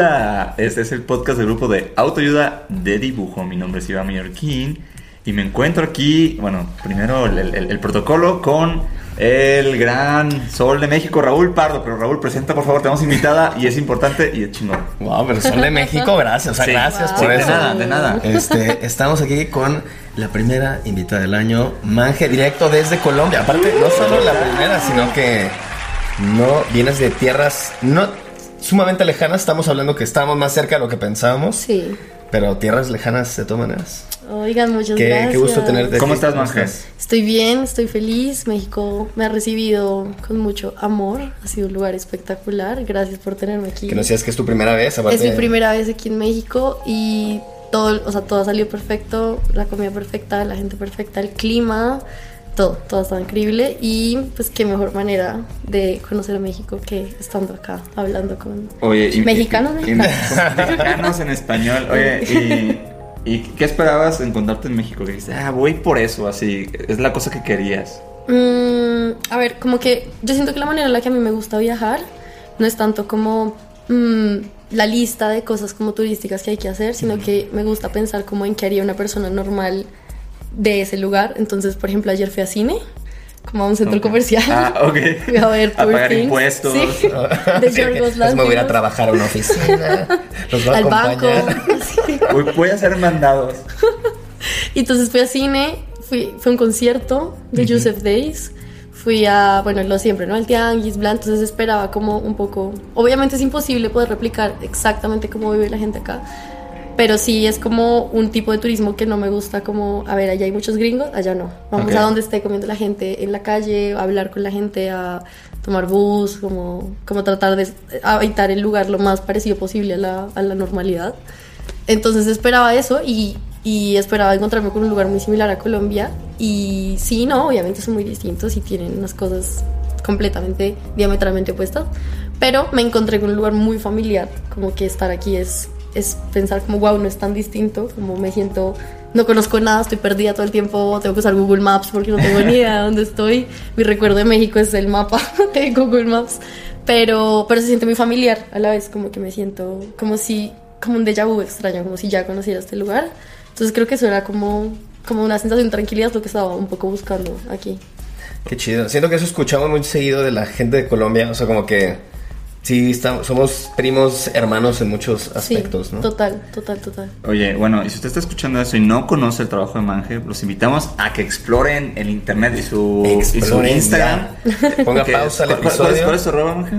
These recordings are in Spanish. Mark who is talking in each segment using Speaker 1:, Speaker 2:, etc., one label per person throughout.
Speaker 1: Hola, este es el podcast del grupo de autoayuda de dibujo. Mi nombre es Iván Mallorquín y me encuentro aquí, bueno, primero el, el- el protocolo con el gran sol de México, Raúl Pardo. Pero Raúl, presenta por favor, tenemos invitada y es importante y es chingón.
Speaker 2: Wow, pero son de México, gracias. O sea,
Speaker 1: Sí.
Speaker 2: gracias por
Speaker 1: de
Speaker 2: eso.
Speaker 1: nada, de nada.
Speaker 2: Este, estamos aquí con la primera invitada del año, Manje, directo desde Colombia. Aparte, no solo la primera, sino que no vienes de tierras no sumamente lejanas. Estamos hablando que estamos más cerca de lo que pensábamos,
Speaker 3: Sí.
Speaker 2: pero tierras lejanas de todas maneras.
Speaker 3: Oigan, muchas
Speaker 2: Qué,
Speaker 3: gracias.
Speaker 2: qué gusto tenerte.
Speaker 1: ¿Cómo
Speaker 2: aquí.
Speaker 1: estás, Manje?
Speaker 3: Estoy bien, estoy feliz. México me ha recibido con mucho amor. Ha sido un lugar espectacular. Gracias por tenerme aquí.
Speaker 2: Que nos decías que es tu primera vez. aparte-
Speaker 3: Es mi primera vez aquí en México y todo, o sea, todo salió perfecto. La comida perfecta, la gente perfecta, el clima, todo, todo estaba increíble. Y pues qué mejor manera de conocer a México que estando acá hablando con
Speaker 1: Oye, y-
Speaker 3: mexicanos,
Speaker 1: y- y-
Speaker 3: mexicanos.
Speaker 1: mexicanos en español. Oye, y, ¿y qué esperabas encontrarte en México? Que dijiste, ah, voy por eso, así, es la cosa que querías.
Speaker 3: Mm, a ver, como que yo siento que la manera en la que a mí me gusta viajar no es tanto como mm, la lista de cosas como turísticas que hay que hacer, sino que me gusta pensar como en qué haría una persona normal de ese lugar. Entonces, por ejemplo, ayer fui a cine, como a un centro
Speaker 1: Ok.
Speaker 3: comercial.
Speaker 1: Ah, ok.
Speaker 3: Fui a ver
Speaker 1: A pagar
Speaker 3: Things.
Speaker 1: impuestos.
Speaker 3: Sí, de
Speaker 2: Sí,
Speaker 3: Yorgos
Speaker 2: es me voy a ir a
Speaker 3: Lanthimos.
Speaker 2: trabajar a una oficina. Nos va a
Speaker 3: Al banco. Sí.
Speaker 1: Uy, voy a hacer mandados.
Speaker 3: Y entonces fui a cine, fui, fue un concierto de Joseph Days. Fui a, bueno, lo siempre, ¿no? Al Tianguis, bla, entonces esperaba como un poco... Obviamente es imposible poder replicar exactamente cómo vive la gente acá, pero sí es como un tipo de turismo que no me gusta como, a ver, allá hay muchos gringos, allá no. Vamos
Speaker 1: Ok.
Speaker 3: a donde esté comiendo la gente en la calle, a hablar con la gente, a tomar bus, como, como tratar de habitar el lugar lo más parecido posible a la, a la normalidad. Entonces esperaba eso y, y esperaba encontrarme con un lugar muy similar a Colombia. Y sí, no, obviamente son muy distintos y tienen unas cosas completamente, diametralmente opuestas. Pero me encontré con un lugar muy familiar, como que estar aquí es, es pensar como, wow, no es tan distinto, como me siento, no conozco nada, estoy perdida todo el tiempo, tengo que usar Google Maps porque no tengo ni idea de dónde estoy. Mi recuerdo de México es el mapa de Google Maps. Pero, pero se siente muy familiar a la vez, como que me siento como si, como un déjà vu extraño, como si ya conociera este lugar. Entonces creo que eso era como, como una sensación de tranquilidad, lo que estaba un poco buscando aquí.
Speaker 2: Qué chido. Siento que eso escuchamos muy seguido de la gente de Colombia. O sea, como que sí, estamos, somos primos hermanos en muchos aspectos,
Speaker 3: sí,
Speaker 2: ¿no?
Speaker 3: total, total, total.
Speaker 1: Oye, bueno, y si usted está escuchando eso y no conoce el trabajo de Manje, los invitamos a que exploren el internet y su, y su Instagram.
Speaker 2: ya. Ponga pausa al
Speaker 1: ¿cuál- cuál-
Speaker 2: episodio.
Speaker 1: ¿Cuál es tu arroba, Manje?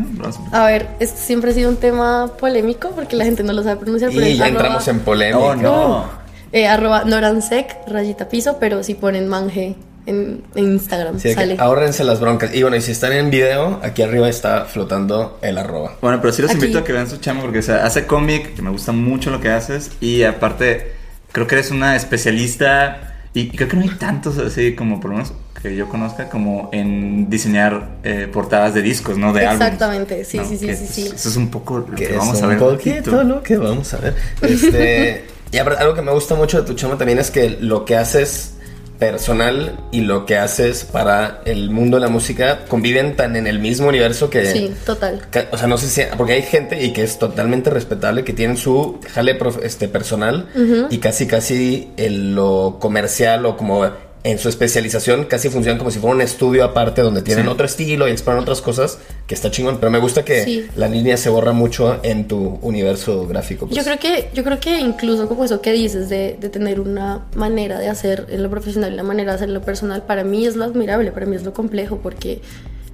Speaker 3: A ver, esto siempre ha sido un tema polémico porque la gente no lo sabe pronunciar.
Speaker 2: Y ya
Speaker 3: arroba-
Speaker 2: entramos en polémica.
Speaker 1: Oh, no.
Speaker 3: eh, arroba noransec, rayita piso, pero si ponen manje en, en Instagram,
Speaker 2: Sí,
Speaker 3: sale.
Speaker 2: ahórrense las broncas. Y bueno, y si están en video, aquí arriba está flotando el arroba.
Speaker 1: Bueno, pero sí los
Speaker 3: Aquí.
Speaker 1: invito a que vean su chama porque o sea, hace cómic, que me gusta mucho lo que haces y aparte creo que eres una especialista y, y creo que no hay tantos así como por lo menos que yo conozca como en diseñar eh, portadas de discos, ¿no? De álbumes.
Speaker 3: Exactamente, sí,
Speaker 1: ¿no?
Speaker 3: sí, sí,
Speaker 1: Que
Speaker 3: sí,
Speaker 1: eso-
Speaker 3: sí.
Speaker 1: Eso es un poco lo que,
Speaker 2: Que
Speaker 1: vamos
Speaker 2: es
Speaker 1: a ver.
Speaker 2: un poquito lo que vamos a ver. Este, y algo que me gusta mucho de tu chama también es que lo que haces personal y lo que haces para el mundo de la música conviven tan en el mismo universo que...
Speaker 3: Sí, total.
Speaker 2: que- o sea, no sé si... Porque hay gente y que es totalmente respetable que tienen su jale prof- este, personal y casi casi el- lo comercial o como en su especialización casi funcionan como si fuera un estudio aparte donde tienen
Speaker 1: Sí.
Speaker 2: otro estilo y exploran otras cosas que está chingón. Pero me gusta que
Speaker 3: Sí.
Speaker 2: la línea se borra mucho en tu universo gráfico. pues.
Speaker 3: Yo creo que, yo creo que incluso como eso que dices de, de tener una manera de hacer en lo profesional y una manera de hacer en lo personal, para mí es lo admirable, para mí es lo complejo, porque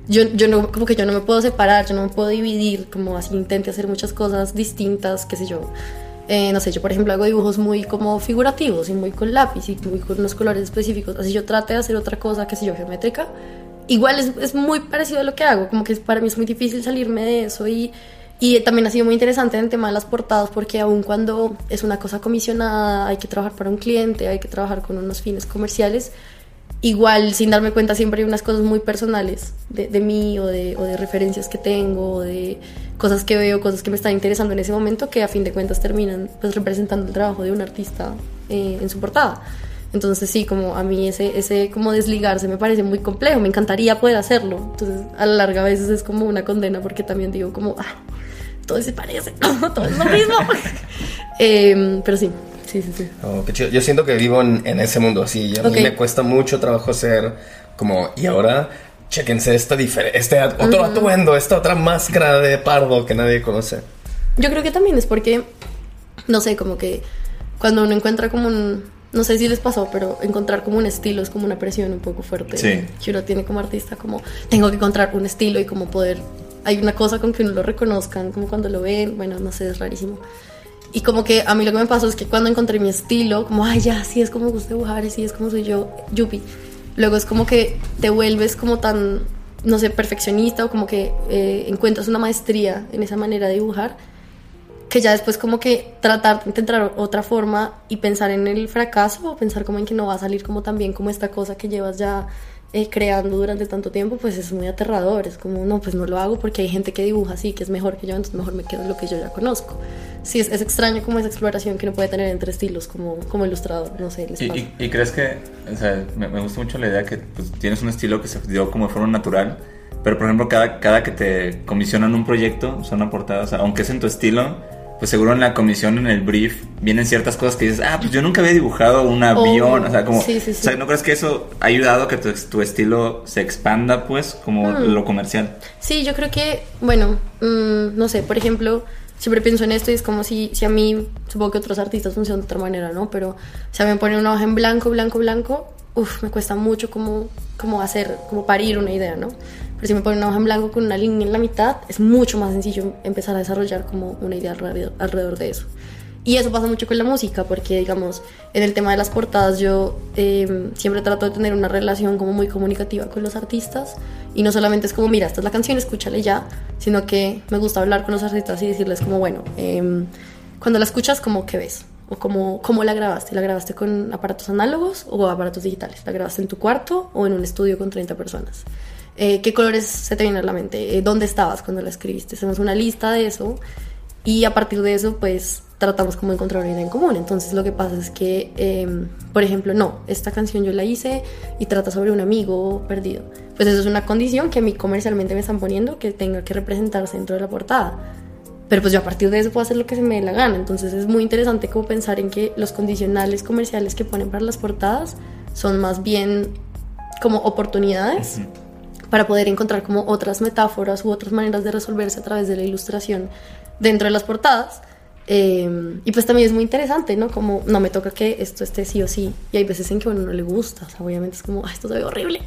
Speaker 3: yo, yo no, como que yo no me puedo separar, yo no me puedo dividir, como así intente hacer muchas cosas distintas, qué sé yo. Eh, no sé, yo por ejemplo hago dibujos muy como figurativos y muy con lápiz y muy con unos colores específicos. Así yo trate de hacer otra cosa, qué sé yo, geométrica. Igual es, es muy parecido a lo que hago, como que para mí es muy difícil salirme de eso y, Y también ha sido muy interesante en el tema de las portadas porque aun cuando es una cosa comisionada, hay que trabajar para un cliente, hay que trabajar con unos fines comerciales, igual sin darme cuenta siempre hay unas cosas muy personales de, de mí o de, o de referencias que tengo, o de cosas que veo, cosas que me están interesando en ese momento que a fin de cuentas terminan pues representando el trabajo de un artista eh, en su portada. Entonces sí, como a mí ese, ese como desligarse me parece muy complejo, me encantaría poder hacerlo. Entonces a la larga a veces es como una condena porque también digo como, ah, todo se parece, todo es lo mismo. Em, pero sí, sí, sí, sí.
Speaker 2: Oh, qué chido. Yo siento que vivo en, en ese mundo así. A
Speaker 3: Ok.
Speaker 2: mí me cuesta mucho trabajo ser como, y ahora, chéquense esta este otro atuendo, esta otra máscara de pardo que nadie conoce.
Speaker 3: Yo creo que también es porque, no sé, como que cuando uno encuentra como un, no sé si les pasó, pero encontrar como un estilo es como una presión un poco fuerte.
Speaker 1: Sí.
Speaker 3: Que uno tiene como artista, como tengo que encontrar un estilo y como poder, hay una cosa con que uno lo reconozcan, como cuando lo ven, bueno, no sé, es rarísimo. Y como que a mí lo que me pasó es que cuando encontré mi estilo, como, ay, ya, sí es como me gusta dibujar, y sí es como soy yo, yupi. Luego es como que te vuelves como tan, no sé, perfeccionista o como que eh, encuentras una maestría en esa manera de dibujar que ya después como que tratar de intentar otra forma y pensar en el fracaso o pensar como en que no va a salir como tan bien como esta cosa que llevas ya eh, creando durante tanto tiempo, pues es muy aterrador. Es como, no, pues no lo hago porque hay gente que dibuja así, que es mejor que yo, entonces mejor me quedo en lo que yo ya conozco. Sí, es, es extraño como esa exploración que uno puede tener entre estilos como, como ilustrador, no sé,
Speaker 1: ¿Y, y- y crees que, o sea, me, me gusta mucho la idea que pues, tienes un estilo que se dio como de forma natural, pero por ejemplo, cada, cada que te comisionan un proyecto, o sea, una portada, o sea, aunque es en tu estilo, pues seguro en la comisión, en el brief, vienen ciertas cosas que dices, ah, pues yo nunca había dibujado un avión, o sea, como,
Speaker 3: Oh, sí, sí, sí.
Speaker 1: o sea, ¿no crees que eso ha ayudado a que tu, tu estilo se expanda, pues, como
Speaker 3: Hmm.
Speaker 1: lo comercial?
Speaker 3: Sí, yo creo que, bueno, mm, no sé, por ejemplo, siempre pienso en esto y es como si, si a mí, supongo que otros artistas funcionan de otra manera, ¿no? Pero si a mí me ponen una hoja en blanco, blanco, blanco, uff, me cuesta mucho como, como hacer, como parir una idea, ¿no? Pero si me ponen una hoja en blanco con una línea en la mitad, es mucho más sencillo empezar a desarrollar como una idea alrededor, de eso. Y eso pasa mucho con la música, porque digamos, en el tema de las portadas yo eh, siempre trato de tener una relación como muy comunicativa con los artistas. Y no solamente es como, mira, esta es la canción, escúchale ya, sino que me gusta hablar con los artistas y decirles como, bueno, eh, cuando la escuchas, como qué ves? O como, ¿cómo la grabaste? ¿La grabaste con aparatos análogos o aparatos digitales? ¿La grabaste en tu cuarto o en un estudio con 30 personas? Eh, ¿Qué colores se te vienen a la mente? Eh, ¿Dónde estabas cuando la escribiste? Hacemos una lista de eso y a partir de eso, pues tratamos como encontrar una idea en común. Entonces lo que pasa es que, eh, por ejemplo, no, esta canción yo la hice y trata sobre un amigo perdido. Pues eso es una condición que a mí comercialmente me están poniendo que tenga que representarse dentro de la portada. Pero pues yo a partir de eso puedo hacer lo que se me dé la gana. Entonces es muy interesante como pensar en que los condicionales comerciales que ponen para las portadas son más bien como oportunidades para poder encontrar como otras metáforas u otras maneras de resolverse a través de la ilustración dentro de las portadas. Eh, y pues también es muy interesante, ¿no? Como no me toca que esto esté sí o sí. Y hay veces en que a uno no le gusta, o sea, obviamente es como, "Ay, esto se ve horrible.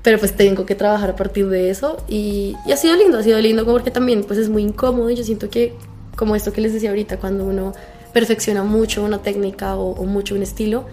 Speaker 3: Pero pues tengo que trabajar a partir de eso. Y, y ha sido lindo, ha sido lindo porque también pues es muy incómodo. Y yo siento que, como esto que les decía ahorita, cuando uno perfecciona mucho una técnica o, o mucho un estilo,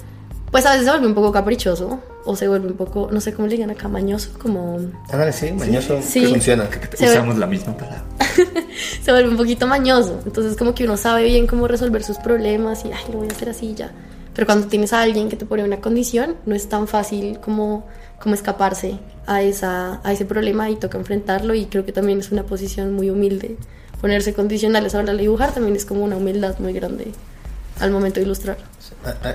Speaker 3: pues a veces se vuelve un poco caprichoso o se vuelve un poco, no sé cómo le digan acá, mañoso, como
Speaker 2: Ándale, sí, mañoso,
Speaker 3: Sí.
Speaker 2: que funciona.
Speaker 3: Se ve-
Speaker 1: Usamos la misma palabra.
Speaker 3: se vuelve un poquito mañoso. Entonces como que uno sabe bien cómo resolver sus problemas y, ay, lo voy a hacer así ya. Pero cuando tienes a alguien que te pone una condición, no es tan fácil como, como escaparse a, esa, a ese problema y toca enfrentarlo y creo que también es una posición muy humilde. Ponerse condicionales a la hora de dibujar también es como una humildad muy grande al momento de ilustrar.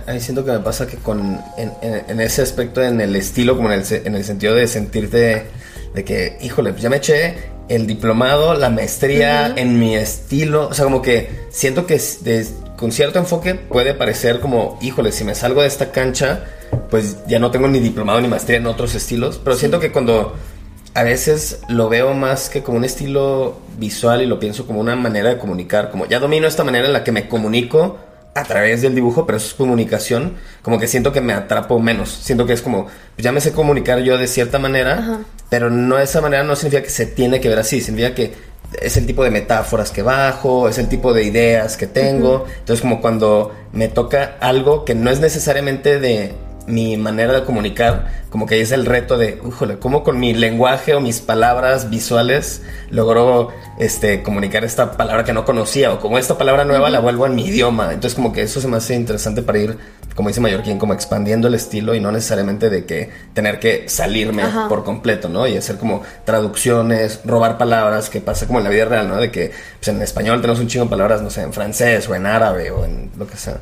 Speaker 2: Ahí siento que me pasa que con en, en- en ese aspecto, en el estilo, como en el, en el sentido de sentirte de que, híjole, pues ya me eché el diplomado, la maestría en mi estilo, o sea, como que siento que de- con cierto enfoque puede parecer como, híjole, si me salgo de esta cancha, pues ya no tengo ni diplomado ni maestría en otros estilos, pero siento que cuando a veces lo veo más que como un estilo visual y lo pienso como una manera de comunicar, como ya domino esta manera en la que me comunico a través del dibujo, pero eso es comunicación, como que siento que me atrapo menos, siento que es como, pues ya me sé comunicar yo de cierta manera,
Speaker 3: Ajá.
Speaker 2: pero no de esa manera no significa que se tiene que ver así, significa que es el tipo de metáforas que bajo, es el tipo de ideas que tengo, entonces como cuando me toca algo que no es necesariamente de mi manera de comunicar, como que es el reto de, híjole, ¿cómo con mi lenguaje o mis palabras visuales logro este, comunicar esta palabra que no conocía? O como esta palabra nueva la vuelvo en mi idioma. Entonces como que eso se me hace interesante para ir, como dice Mallorquín, como expandiendo el estilo y no necesariamente de que tener que salirme
Speaker 3: Ajá.
Speaker 2: por completo, ¿no? Y hacer como traducciones, robar palabras, que pasa como en la vida real, ¿no? De que pues, en español tenemos un chingo de palabras, no sé, en francés o en árabe o en lo que sea.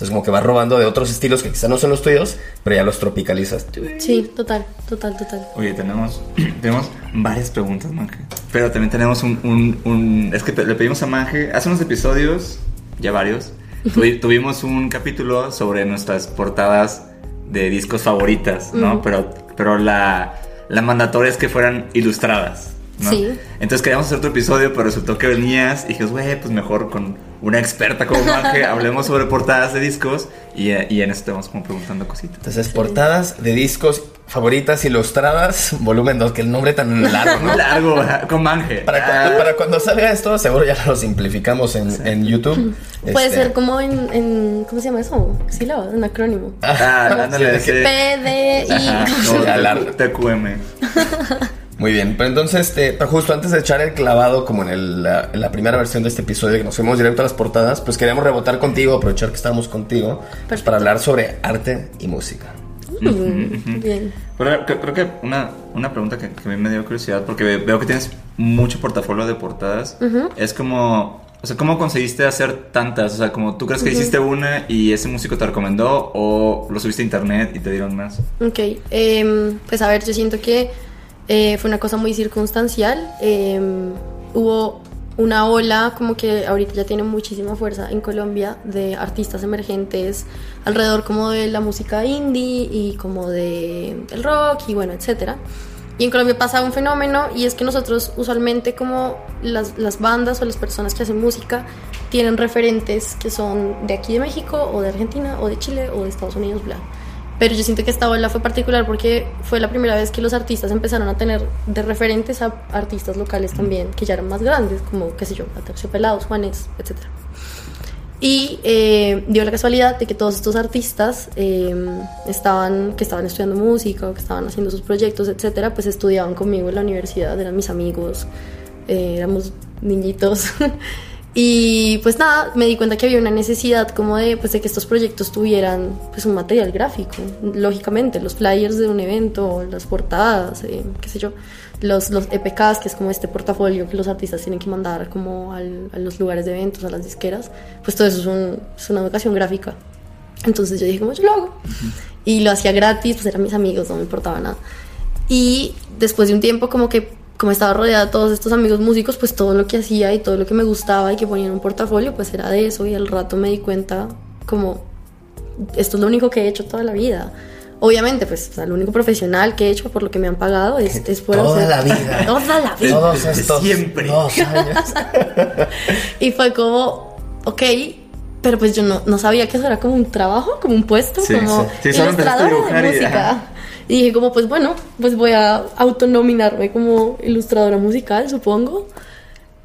Speaker 2: Entonces como que vas robando de otros estilos que quizás no son los tuyos, pero ya los tropicalizas.
Speaker 3: Sí, total, total, total.
Speaker 1: Oye, tenemos, tenemos varias preguntas, Manje. Pero también tenemos un, un- un- Es que le pedimos a Manje, hace unos episodios, ya varios, tuvi- tuvimos un capítulo sobre nuestras portadas de discos favoritas, ¿no? Pero, pero la, la mandatoria es que fueran ilustradas, ¿no?
Speaker 3: Sí.
Speaker 1: Entonces queríamos hacer otro episodio, pero resultó que venías y dijimos, güey, pues mejor con una experta como Manje, hablemos sobre portadas de discos y, y en eso te vamos como preguntando cositas.
Speaker 2: Entonces, portadas de discos favoritas ilustradas, volumen 2, que el nombre tan largo, ¿no?
Speaker 1: Largo, con Manje.
Speaker 2: Para, cu-
Speaker 1: Ah.
Speaker 2: para cuando salga esto, seguro ya lo simplificamos en, en YouTube.
Speaker 3: Puede
Speaker 2: Este,
Speaker 3: ser como en, en- ¿Cómo se llama eso? Sílabas, un acrónimo.
Speaker 1: Ah, ándale, sí.
Speaker 3: P, D, I.
Speaker 1: Ajá,
Speaker 2: Sí,
Speaker 1: no, TQM.
Speaker 2: Muy bien, pero entonces, este, justo antes de echar el clavado, como en, el- la, en la primera versión de este episodio, que nos fuimos directo a las portadas, pues queríamos rebotar contigo, aprovechar que estábamos contigo, pues, para hablar sobre arte y música.
Speaker 3: Mm, Bien.
Speaker 1: Pero cre- creo que una, una pregunta que, que a mí me dio curiosidad, porque ve- veo que tienes mucho portafolio de portadas, es como, o sea, ¿cómo conseguiste hacer tantas? O sea, como tú crees que hiciste una y ese músico te recomendó o lo subiste a internet y te dieron más.
Speaker 3: Ok, em, pues a ver, yo siento que eh, fue una cosa muy circunstancial. em, hubo una ola como que ahorita ya tiene muchísima fuerza en Colombia de artistas emergentes alrededor como de la música indie y como de el rock y bueno, etcétera. Y en Colombia pasa un fenómeno y es que nosotros usualmente como las, las bandas o las personas que hacen música tienen referentes que son de aquí de México o de Argentina o de Chile o de Estados Unidos, bla. Pero yo siento que esta ola fue particular porque fue la primera vez que los artistas empezaron a tener de referentes a artistas locales también, que ya eran más grandes, como, qué sé yo, Aterciopelados, Juanes, etc. Y eh, dio la casualidad de que todos estos artistas eh, estaban, que estaban estudiando música o que estaban haciendo sus proyectos, etcétera, pues estudiaban conmigo en la universidad, eran mis amigos, eh, éramos niñitos. y pues nada, me di cuenta que había una necesidad como de, pues, de que estos proyectos tuvieran pues, un material gráfico. Lógicamente, los flyers de un evento, las portadas, eh, qué sé yo, los, los EPKs, que es como este portafolio que los artistas tienen que mandar como al- a los lugares de eventos, a las disqueras, pues todo eso es, un- es una educación gráfica. Entonces yo dije, como yo lo hago. Y lo hacía gratis, pues eran mis amigos, no me importaba nada. Y después de un tiempo como que como estaba rodeada de todos estos amigos músicos, pues todo lo que hacía y todo lo que me gustaba y que ponía en un portafolio, pues era de eso y al rato me di cuenta como esto es lo único que he hecho toda la vida. Obviamente, pues o sea, lo único profesional que he hecho por lo que me han pagado es, es por
Speaker 2: Toda
Speaker 3: hacer-
Speaker 2: la vida.
Speaker 3: Toda la vida.
Speaker 2: Todos estos
Speaker 1: siempre.
Speaker 2: dos años.
Speaker 3: Y fue como, ok, pero pues yo no, no sabía que eso era como un trabajo, como un puesto,
Speaker 1: Sí,
Speaker 3: como
Speaker 1: sí. Sí,
Speaker 3: ilustradora de música. Y, dije como, pues bueno, pues voy a autonominarme como ilustradora musical, supongo.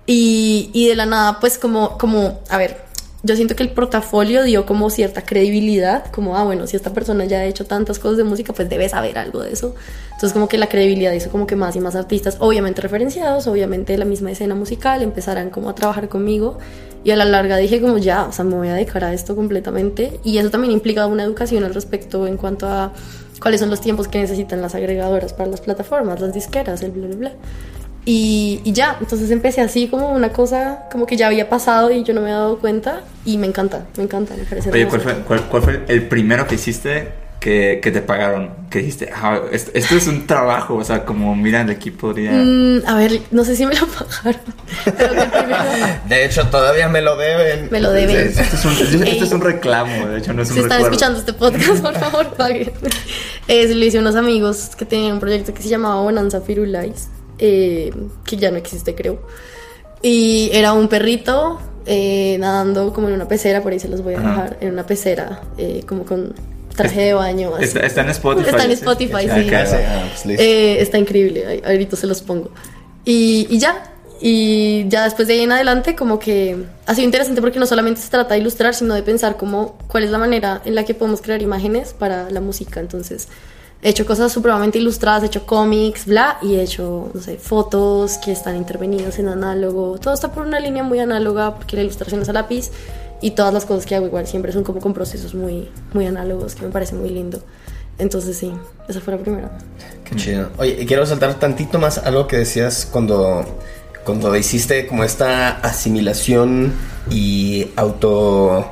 Speaker 3: Y, y de la nada, pues como, como, a ver, yo siento que el portafolio dio como cierta credibilidad, como, ah, bueno, si esta persona ya ha hecho tantas cosas de música, pues debe saber algo de eso. Entonces como que la credibilidad hizo como que más y más artistas, obviamente referenciados, obviamente de la misma escena musical, empezaran como a trabajar conmigo. Y a la larga dije como ya, o sea, me voy a dedicar a esto completamente. Y eso también implica una educación al respecto en cuanto a cuáles son los tiempos que necesitan las agregadoras para las plataformas, las disqueras, el bla, bla, bla. Y, y ya, entonces empecé así como una cosa como que ya había pasado y yo no me había dado cuenta y me encanta, me encanta, me parece
Speaker 1: Oye. ¿cuál fue, cuál, cuál fue el primero que hiciste que, que te pagaron? Que dijiste, ah, esto, esto es un trabajo, o sea, como mira, el equipo podría...
Speaker 3: Mm, a ver, no sé si me lo pagaron, pero primero-
Speaker 2: De hecho, todavía me lo deben.
Speaker 3: me lo deben.
Speaker 1: Esto es, un, esto es un reclamo, de hecho, no es un
Speaker 3: Si están
Speaker 1: recuerdo.
Speaker 3: escuchando este podcast, por favor, paguen. Eh, se lo hice a unos amigos que tenían un proyecto que se llamaba Bonanza Firulais, eh, que ya no existe, creo. Y era un perrito eh, nadando como en una pecera, por ahí se los voy a
Speaker 1: Ajá.
Speaker 3: dejar, en una pecera, eh, como con traje de baño. así.
Speaker 1: Está, está en Spotify.
Speaker 3: Está en
Speaker 1: ¿sí?
Speaker 3: Spotify, sí.
Speaker 1: claro.
Speaker 2: Ah, pues.
Speaker 3: Eh, está increíble, ahorita se los pongo. Y, y ya, Y ya después de ahí en adelante como que ha sido interesante porque no solamente se trata de ilustrar, sino de pensar como cuál es la manera en la que podemos crear imágenes para la música. Entonces he hecho cosas supremamente ilustradas, he hecho cómics, bla, y he hecho, no sé, fotos que están intervenidas en análogo. Todo está por una línea muy análoga porque la ilustración es a lápiz y todas las cosas que hago igual siempre son como con procesos muy, muy análogos que me parece muy lindo. Entonces sí, esa fue la primera.
Speaker 2: Qué chido. Oye, quiero saltar tantito más algo que decías cuando, cuando hiciste como esta asimilación y auto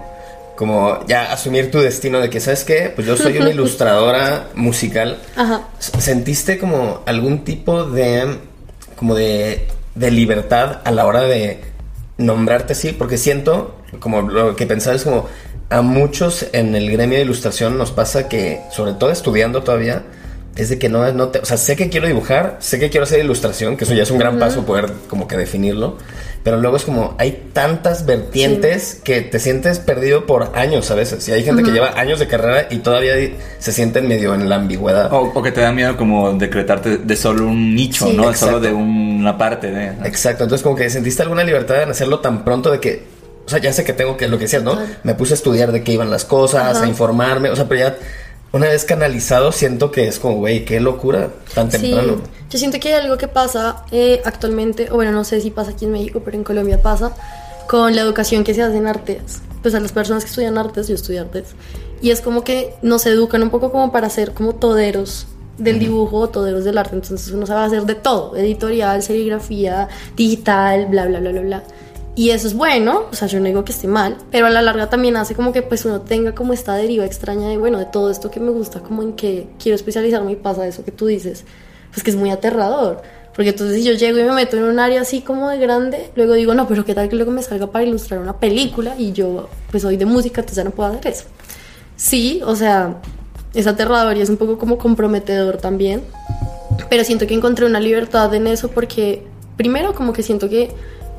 Speaker 2: como ya asumir tu destino de que, ¿sabes qué? Pues yo soy una ilustradora musical.
Speaker 3: Ajá.
Speaker 2: ¿Sentiste como algún tipo de, como de, de libertad a la hora de nombrarte así? Porque siento, como lo que pensaba es como, a muchos en el gremio de ilustración nos pasa que, sobre todo estudiando todavía, es de que no, no te, o sea, sé que quiero dibujar, sé que quiero hacer ilustración, que eso ya es un gran paso poder como que definirlo, pero luego es como hay tantas vertientes que te sientes perdido por años a veces, y hay gente que lleva años de carrera y todavía se sienten medio en la ambigüedad.
Speaker 1: O, o que te da miedo como decretarte de solo un nicho,
Speaker 3: Sí.
Speaker 1: ¿no?
Speaker 2: Exacto.
Speaker 1: Solo de una parte de...
Speaker 2: Exacto, entonces como que sentiste alguna libertad en hacerlo tan pronto de que, o sea, ya sé que tengo que, lo que decías, ¿no? Me puse a estudiar de qué iban las cosas,
Speaker 3: Ajá.
Speaker 2: a informarme, o sea, pero ya una vez canalizado siento que es como, güey, qué locura, tan temprano.
Speaker 3: Sí, yo siento que hay algo que pasa eh, actualmente, o bueno, no sé si pasa aquí en México, pero en Colombia pasa, con la educación que se hace en artes. Pues a las personas que estudian artes, yo estudio artes, y es como que nos educan un poco como para ser como toderos del dibujo o toderos del arte, entonces uno sabe hacer de todo, editorial, serigrafía, digital, bla, bla, bla, bla, bla. Y eso es bueno, o sea, yo no digo que esté mal, pero a la larga también hace como que pues uno tenga como esta deriva extraña de, bueno, de todo esto que me gusta, como en que quiero especializarme y pasa eso que tú dices, pues que es muy aterrador. Porque entonces si yo llego y me meto en un área así como de grande, luego digo, no, pero qué tal que luego me salga para ilustrar una película y yo pues soy de música, entonces ya no puedo hacer eso. Sí, o sea, es aterrador y es un poco como comprometedor también, pero siento que encontré una libertad en eso porque primero como que siento que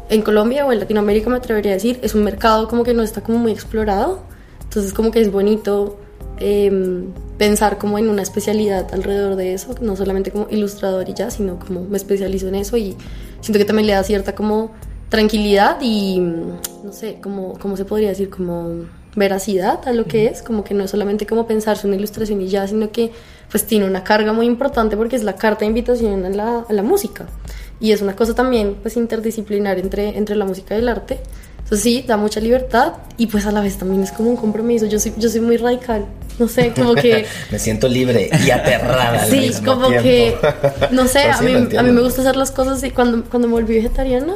Speaker 3: en Colombia o en Latinoamérica me atrevería a decir es un mercado como que no está como muy explorado entonces como que es bonito eh, pensar como en una especialidad alrededor de eso no solamente como ilustrador y ya sino como me especializo en eso y siento que también le da cierta como tranquilidad y no sé como cómo se podría decir como veracidad a lo que es, como que no es solamente como pensarse una ilustración y ya, sino que pues tiene una carga muy importante porque es la carta de invitación a la, a la música. Y es una cosa también pues interdisciplinar entre, entre la música y el arte. Entonces sí, da mucha libertad y pues a la vez también es como un compromiso. Yo soy, yo soy muy radical, no sé, como que...
Speaker 2: Me siento libre y aterrada. al
Speaker 3: Sí,
Speaker 2: mismo
Speaker 3: como
Speaker 2: tiempo.
Speaker 3: que, no sé, a mí, a mí me gusta hacer las cosas y cuando, cuando me volví vegetariana,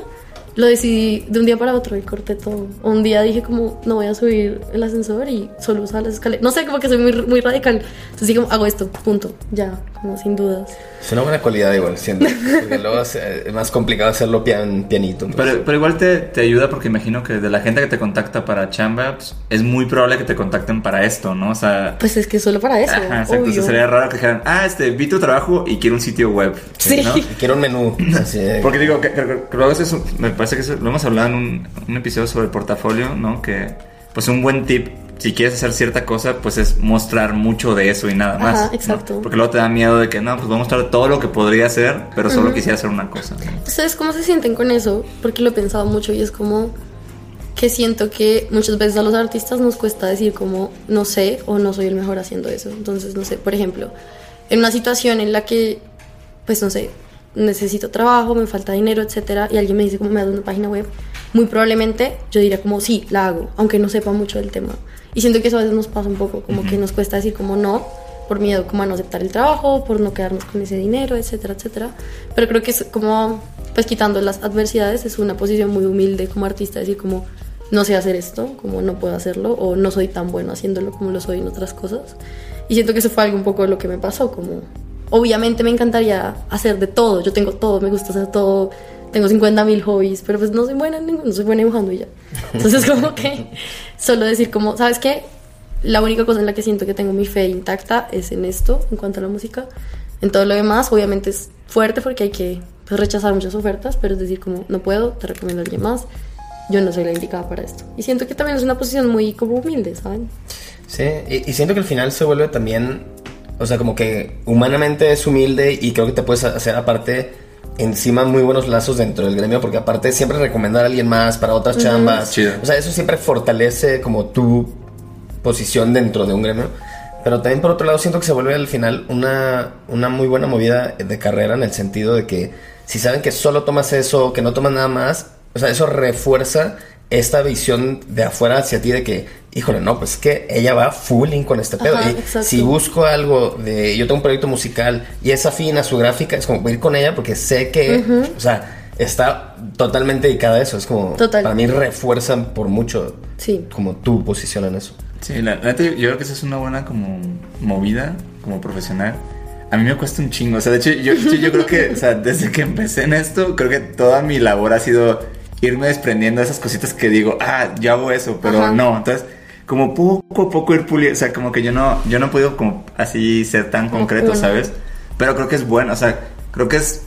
Speaker 3: lo decidí de un día para otro y corté todo. Un día dije como, no voy a subir el ascensor y solo usar las escaleras. No sé, como que soy muy, muy radical. Entonces como, hago esto, punto, ya, como sin dudas.
Speaker 2: Es una buena cualidad igual, siento. Porque luego es, eh, es más complicado hacerlo pian, pianito. pues.
Speaker 1: Pero, pero igual te, te ayuda porque imagino que de la gente que te contacta para chamba, pues, es muy probable que te contacten para esto, ¿no? O sea...
Speaker 3: Pues es que solo para eso.
Speaker 1: Ajá, exacto.
Speaker 3: obvio.
Speaker 1: Entonces sería raro que dijeran, ah, este, vi tu trabajo y quiero un sitio web.
Speaker 3: Sí.
Speaker 1: ¿no?
Speaker 2: Y Quiero un menú. Así de-
Speaker 1: Porque digo, que, que- que eso, me parece que eso- lo hemos hablado en un, un episodio sobre portafolio, ¿no? Que pues un buen tip, si quieres hacer cierta cosa, pues es mostrar mucho de eso y nada más.
Speaker 3: Ajá,
Speaker 1: ¿no?
Speaker 3: exacto.
Speaker 1: Porque luego te da miedo de que, no, pues voy a mostrar todo lo que podría hacer, pero solo quisiera hacer una cosa.
Speaker 3: ¿Ustedes cómo se sienten con eso? Porque lo he pensado mucho y es como que siento que muchas veces a los artistas nos cuesta decir como no sé o no soy el mejor haciendo eso. Entonces, no sé, por ejemplo, en una situación en la que, pues no sé, necesito trabajo, me falta dinero, etcétera, y alguien me dice como me das una página web, muy probablemente yo diría como sí, la hago, aunque no sepa mucho del tema. Y siento que eso a veces nos pasa un poco, como que nos cuesta decir como no, por miedo como a no aceptar el trabajo, por no quedarnos con ese dinero, etcétera, etcétera. Pero creo que es como, pues quitando las adversidades, es una posición muy humilde como artista, decir como no sé hacer esto, como no puedo hacerlo, o no soy tan bueno haciéndolo como lo soy en otras cosas. Y siento que eso fue algo un poco lo que me pasó, como obviamente me encantaría hacer de todo, yo tengo todo, me gusta hacer todo, tengo 50 mil hobbies, pero pues no soy buena en ninguno, soy buena dibujando y ya. Entonces como que solo decir como, ¿sabes qué? La única cosa en la que siento que tengo mi fe intacta es en esto, en cuanto a la música. En todo lo demás, obviamente es fuerte porque hay que pues, rechazar muchas ofertas, pero es decir como, no puedo, te recomiendo a alguien más, yo no soy la indicada para esto. Y siento que también es una posición muy como humilde, ¿saben?
Speaker 2: Sí, y, y siento que al final se vuelve también, o sea, como que humanamente es humilde y creo que te puedes hacer aparte encima muy buenos lazos dentro del gremio, porque aparte siempre recomendar a alguien más para otras chambas.
Speaker 1: Chido.
Speaker 2: O sea, eso siempre fortalece como tu posición dentro de un gremio. Pero también por otro lado siento que se vuelve al final una, una muy buena movida de carrera en el sentido de que si saben que solo tomas eso, que no tomas nada más, o sea, eso refuerza esta visión de afuera hacia ti de que, híjole, no, pues que ella va full in con este pedo.
Speaker 3: Ajá,
Speaker 2: y si busco algo de, yo tengo un proyecto musical y es afín a su gráfica, es como voy a ir con ella porque sé que, o sea, está totalmente dedicada a eso. Es como,
Speaker 3: Total.
Speaker 2: para mí refuerzan por mucho
Speaker 3: Sí.
Speaker 2: como tu posición en eso.
Speaker 1: Sí, la, la neta, yo creo que esa es una buena como movida como profesional. A mí me cuesta un chingo. O sea, de hecho, yo, yo, yo creo que, o sea, desde que empecé en esto, creo que toda mi labor ha sido irme desprendiendo de esas cositas que digo, ah, ya hago eso, pero
Speaker 3: Ajá.
Speaker 1: no. Entonces, como poco a poco ir puliendo, o sea, como que yo no, yo no he podido como así ser tan
Speaker 3: Como
Speaker 1: concreto. ¿sabes? Pero creo que es bueno, o sea, creo que es,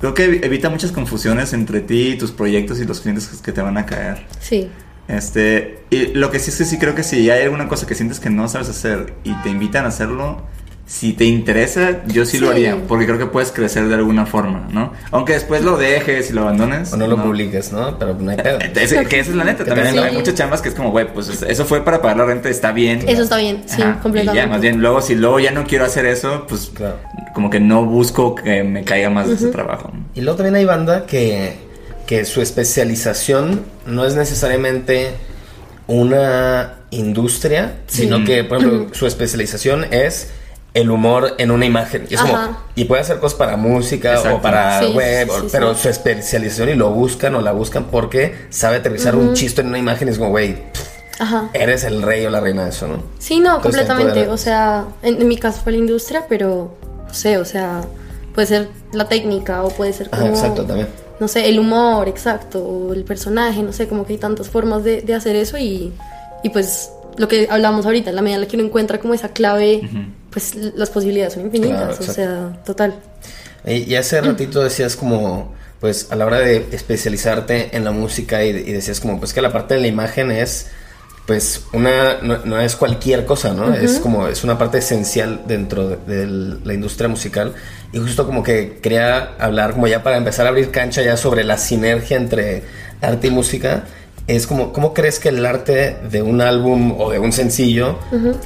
Speaker 1: creo que evita muchas confusiones entre ti y tus proyectos y los clientes que te van a caer.
Speaker 3: Sí.
Speaker 1: Este, y lo que sí es que sí creo que si hay alguna cosa que sientes que no sabes hacer y te invitan a hacerlo, si te interesa, yo sí, lo haría, porque creo que puedes crecer de alguna forma, ¿no? Aunque después lo dejes y lo abandones.
Speaker 2: O no lo publiques, ¿no? Pero no hay pedo.
Speaker 1: Es- que esa es la neta,
Speaker 2: Que
Speaker 1: también
Speaker 2: también
Speaker 1: hay muchas chambas que es como, güey, pues eso fue para pagar la renta, está bien.
Speaker 3: Eso está bien, sí,
Speaker 1: Ajá,
Speaker 3: completamente.
Speaker 1: Y ya, más bien, luego si luego ya no quiero hacer eso, pues
Speaker 2: Claro.
Speaker 1: como que no busco que me caiga más de ese trabajo.
Speaker 2: Y luego también hay banda que, que su especialización no es necesariamente una industria, sino que, por ejemplo, su especialización es el humor en una imagen. Y, es como-
Speaker 3: Ajá.
Speaker 2: y puede hacer cosas para música
Speaker 1: Exacto.
Speaker 2: o para
Speaker 3: Sí,
Speaker 2: web,
Speaker 3: sí,
Speaker 2: o-
Speaker 3: sí,
Speaker 2: pero
Speaker 3: sí.
Speaker 2: su especialización y lo buscan o la buscan porque sabe aterrizar un chiste en una imagen y es como, güey,
Speaker 3: Ajá.
Speaker 2: eres el rey o la reina de eso, ¿no?
Speaker 3: Sí, no,
Speaker 2: Entonces,
Speaker 3: completamente. O sea, en, en mi caso fue la industria, pero no sé, o sea, puede ser la técnica o puede ser
Speaker 2: Ajá,
Speaker 3: como.
Speaker 2: exacto, también.
Speaker 3: No sé, el humor, exacto, o el personaje, no sé, como que hay tantas formas de, de hacer eso y, y pues lo que hablamos ahorita, en la medida en la que uno encuentra como esa clave, pues l- las posibilidades son infinitas,
Speaker 2: Claro,
Speaker 3: o sea, total.
Speaker 2: Y y hace ratito decías como, pues a la hora de especializarte en la música y, y decías como, pues que la parte de la imagen es, pues una, no, no es cualquier cosa, ¿no? Es como, es una parte esencial dentro de, de la industria musical. Y justo como que quería hablar como ya para empezar a abrir cancha ya sobre la sinergia entre arte y música. Es como, ¿cómo crees que el arte de un álbum o de un sencillo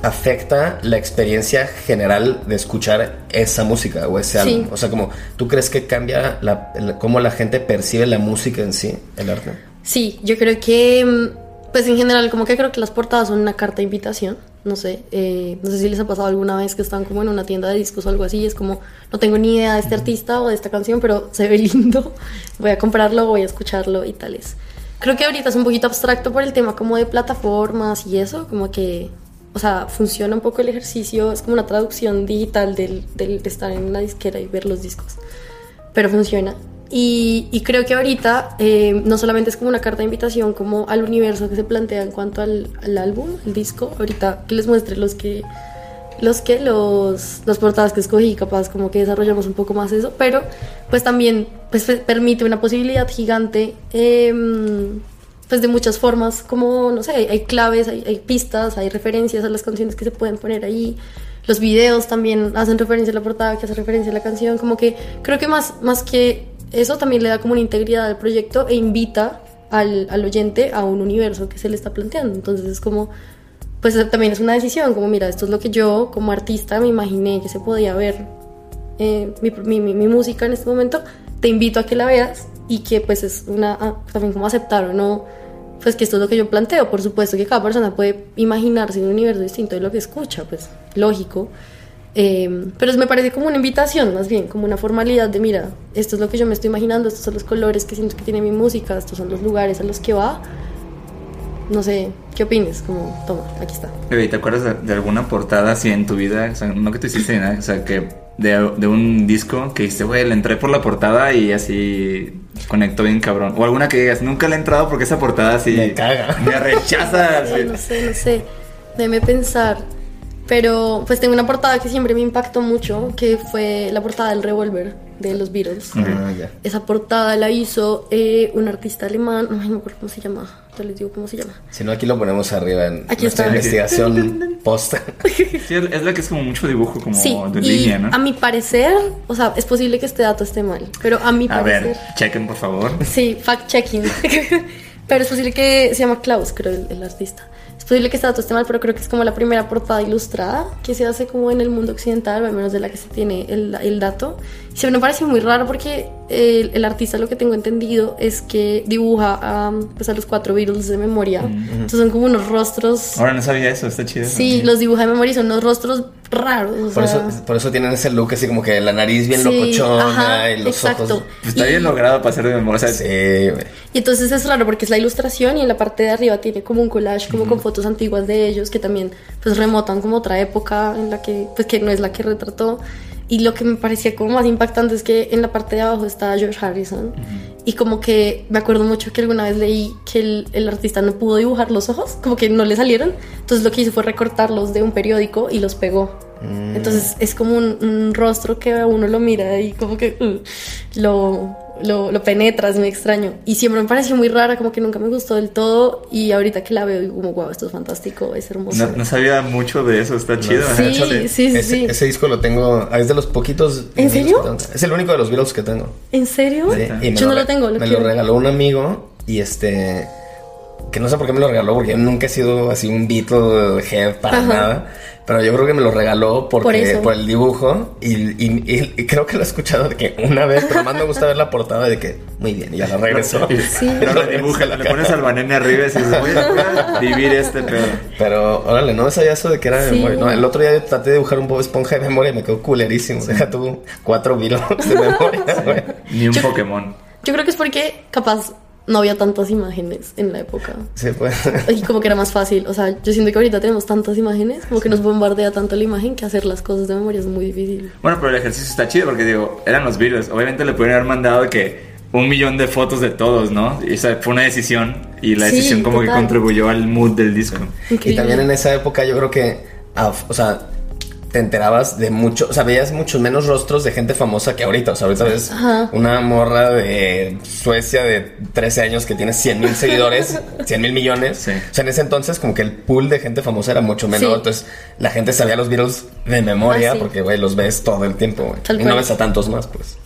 Speaker 2: afecta la experiencia general de escuchar esa música o ese
Speaker 3: Sí.
Speaker 2: álbum? O sea, como, ¿tú crees que cambia la, la- cómo la gente percibe la música en sí, el arte?
Speaker 3: Sí, yo creo que, mm, pues en general, como que creo que las portadas son una carta de invitación. No sé, eh, no sé si les ha pasado alguna vez que están como en una tienda de discos o algo así. Es como, no tengo ni idea de este artista o de esta canción, pero se ve lindo. Voy a comprarlo, voy a escucharlo y tales. Creo que ahorita es un poquito abstracto por el tema como de plataformas y eso, como que, o sea, funciona un poco el ejercicio. Es como una traducción digital del, del de estar en una disquera y ver los discos pero funciona. Y, y creo que ahorita eh, no solamente es como una carta de invitación como al universo que se plantea en cuanto al, al álbum, el disco, ahorita que les muestre los que los que los, los portadas que escogí, capaz como que desarrollamos un poco más eso, pero pues también pues, pe- permite una posibilidad gigante em, pues de muchas formas, como no sé, hay, hay claves, hay, hay pistas, hay referencias a las canciones que se pueden poner ahí, los videos también hacen referencia a la portada, que hace referencia a la canción, como que creo que más, más que eso también le da como una integridad al proyecto e invita al, al oyente a un universo que se le está planteando, entonces es como pues también es una decisión, como mira, esto es lo que yo como artista me imaginé que se podía ver eh, mi, mi- mi- mi música en este momento, te invito a que la veas y que pues es una, ah, también como aceptar o no, pues que esto es lo que yo planteo, por supuesto que cada persona puede imaginarse un universo distinto de lo que escucha, pues lógico, Eh, pero me parece como una invitación más bien, como una formalidad de mira, esto es lo que yo me estoy imaginando, estos son los colores que siento que tiene mi música, estos son los lugares a los que va, no sé, ¿qué opines? Como, toma, aquí está.
Speaker 1: Oye, ¿te acuerdas de, de alguna portada así en tu vida? O sea, no que tú hiciste ni nada, o sea, que de, de un disco que dijiste, güey, le entré por la portada y así conectó bien cabrón. O alguna que digas, nunca le he entrado porque esa portada así
Speaker 2: Me caga.
Speaker 1: Me rechaza.
Speaker 3: no sé, no sé. Déjeme pensar. Pero pues tengo una portada que siempre me impactó mucho, que fue la portada del revólver de los Beatles.
Speaker 2: Ah, ya.
Speaker 3: Esa portada la hizo eh, un artista alemán, no me acuerdo cómo se llama, ya les digo cómo se llama.
Speaker 2: Si no, aquí lo ponemos arriba en
Speaker 3: Aquí
Speaker 2: nuestra
Speaker 3: está.
Speaker 2: investigación post.
Speaker 1: Sí, es la que es como mucho dibujo, como
Speaker 3: Sí,
Speaker 1: de
Speaker 3: y
Speaker 1: línea, ¿no?
Speaker 3: a mi parecer, o sea, es posible que este dato esté mal, pero a mi
Speaker 1: A
Speaker 3: parecer...
Speaker 1: ver, chequen por favor.
Speaker 3: Sí, fact-checking. pero es posible que se llama Klaus, creo, el, el artista. Es posible que este dato esté mal, pero creo que es como la primera portada ilustrada que se hace como en el mundo occidental, o al menos de la que se tiene el, el dato. Y se me parece muy raro porque el, el artista, lo que tengo entendido, es que dibuja a, pues, a los cuatro Beatles de memoria. Entonces son como unos rostros...
Speaker 1: Ahora no sabía eso, está chido.
Speaker 3: Sí, los dibuja de memoria y son unos rostros raros. o
Speaker 2: Por
Speaker 3: sea,
Speaker 2: eso, por eso tienen ese look así como que la nariz bien
Speaker 3: Sí,
Speaker 2: locochona
Speaker 3: ajá,
Speaker 2: y los
Speaker 3: exacto.
Speaker 2: ojos.
Speaker 1: Pues está
Speaker 3: Y-
Speaker 1: bien logrado para ser de memoria. O sea,
Speaker 2: Sí, güey.
Speaker 3: Y entonces es raro porque es la ilustración y en la parte de arriba tiene como un collage como con fotos antiguas de ellos que también pues remotan como otra época en la que pues que no es la que retrató. Y lo que me parecía como más impactante es que en la parte de abajo está George Harrison. Y como que me acuerdo mucho que alguna vez leí que el, el artista no pudo dibujar los ojos, como que no le salieron. Entonces lo que hizo fue recortarlos de un periódico y los pegó. Entonces es como un, un rostro que a uno lo mira y como que uh, lo, lo, lo penetra, es muy extraño. Y siempre me pareció muy rara, como que nunca me gustó del todo. Y ahorita que la veo, digo como, wow, esto es fantástico, es hermoso.
Speaker 1: no, no sabía mucho de eso, está chido.
Speaker 3: Sí,
Speaker 1: ¿eh? Échale.
Speaker 3: sí, sí,
Speaker 2: ese,
Speaker 3: sí.
Speaker 2: ese disco lo tengo, es de los poquitos.
Speaker 3: ¿En
Speaker 2: Beatles
Speaker 3: serio?
Speaker 2: Es el único de los Beatles que tengo.
Speaker 3: ¿En serio?
Speaker 2: Sí,
Speaker 3: Yo no lo tengo, lo
Speaker 2: me
Speaker 3: quiero.
Speaker 2: lo regaló un amigo y este que no sé por qué me lo regaló porque yo nunca he sido así un Beatle head para
Speaker 3: Ajá.
Speaker 2: nada. Pero yo creo que me lo regaló porque,
Speaker 3: Por
Speaker 2: por, el dibujo y, y- y- y creo que lo he escuchado de que una vez, pero más me gusta ver la portada de que muy bien, y ya la regresó.
Speaker 3: Sí.
Speaker 1: Pero lo dibuja, le pones al banene arriba y dices, voy a vivir este pedo.
Speaker 2: Pero órale, no sabía eso de que era de
Speaker 3: Sí.
Speaker 2: memoria. No, el otro día yo traté de dibujar un Bob Esponja de memoria y me quedó culerísimo. Deja tú cuatro Beatles de memoria.
Speaker 1: Ni un
Speaker 3: Yo-
Speaker 1: Pokémon.
Speaker 3: Yo creo que es porque capaz no había tantas imágenes en la época.
Speaker 2: Sí, pues.
Speaker 3: Y como que era más fácil. O sea, yo siento que ahorita tenemos tantas imágenes, como que nos bombardea tanto la imagen que hacer las cosas de memoria es muy difícil.
Speaker 1: Bueno, pero el ejercicio está chido porque digo, eran los Beatles. Obviamente le pueden haber mandado que un millón de fotos de todos, ¿no? Y esa fue una decisión y la
Speaker 3: Sí,
Speaker 1: decisión como que contribuyó al mood del disco.
Speaker 2: Y también en esa época yo creo que, ah, o sea, te enterabas de mucho, o sea, veías muchos menos rostros de gente famosa que ahorita. O sea, ahorita ves
Speaker 3: Ajá.
Speaker 2: una morra de Suecia de 13 años que tiene 100 mil seguidores, 100 mil millones.
Speaker 1: Sí.
Speaker 2: O sea, en ese entonces como que el pool de gente famosa era mucho menor.
Speaker 3: Sí.
Speaker 2: Entonces la gente sabía los Beatles de memoria
Speaker 3: Ah, sí.
Speaker 2: porque, güey, los ves todo el tiempo, güey.
Speaker 3: Tal
Speaker 2: Y no ves a tantos más, pues.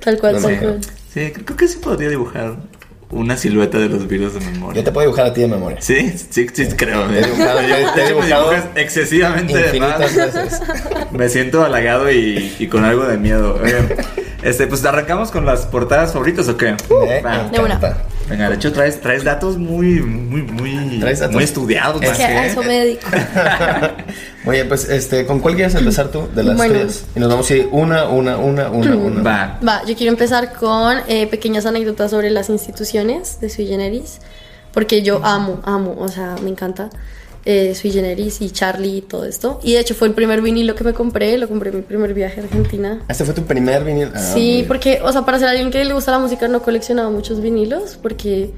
Speaker 3: Tal cual,
Speaker 2: No
Speaker 3: tal cual.
Speaker 1: Sí, creo que sí podría dibujar una silueta de los Beatles de memoria.
Speaker 2: Yo te puedo dibujar a ti de memoria.
Speaker 1: Sí, sí, sí, creo.
Speaker 2: Te he dibujado- te- te
Speaker 1: me
Speaker 2: dibujado
Speaker 1: dibujas excesivamente de
Speaker 2: veces.
Speaker 1: Me siento halagado y, y con algo de miedo. Este, pues arrancamos con las portadas favoritas o qué?
Speaker 2: Me
Speaker 1: Va.
Speaker 3: De una.
Speaker 1: Venga, de hecho traes, traes datos muy, muy, muy,
Speaker 2: ¿Traes datos?
Speaker 1: muy estudiados.
Speaker 3: Es que a eso me dedico.
Speaker 2: Bien, pues, este, ¿con cuál quieres empezar tú? De las
Speaker 3: Bueno.
Speaker 2: tuyas. Y nos vamos a ir una, una, una, una, una.
Speaker 1: Va.
Speaker 3: Va, yo quiero empezar con eh, pequeñas anécdotas sobre las instituciones de Sui Generis, porque yo amo, amo, o sea, me encanta eh, Sui Generis y Charlie y todo esto. Y de hecho fue el primer vinilo que me compré, lo compré en mi primer viaje a Argentina.
Speaker 2: ¿Este fue tu primer vinil? Ah,
Speaker 3: sí, porque, o sea, para ser alguien que le gusta la música no coleccionaba muchos vinilos, porque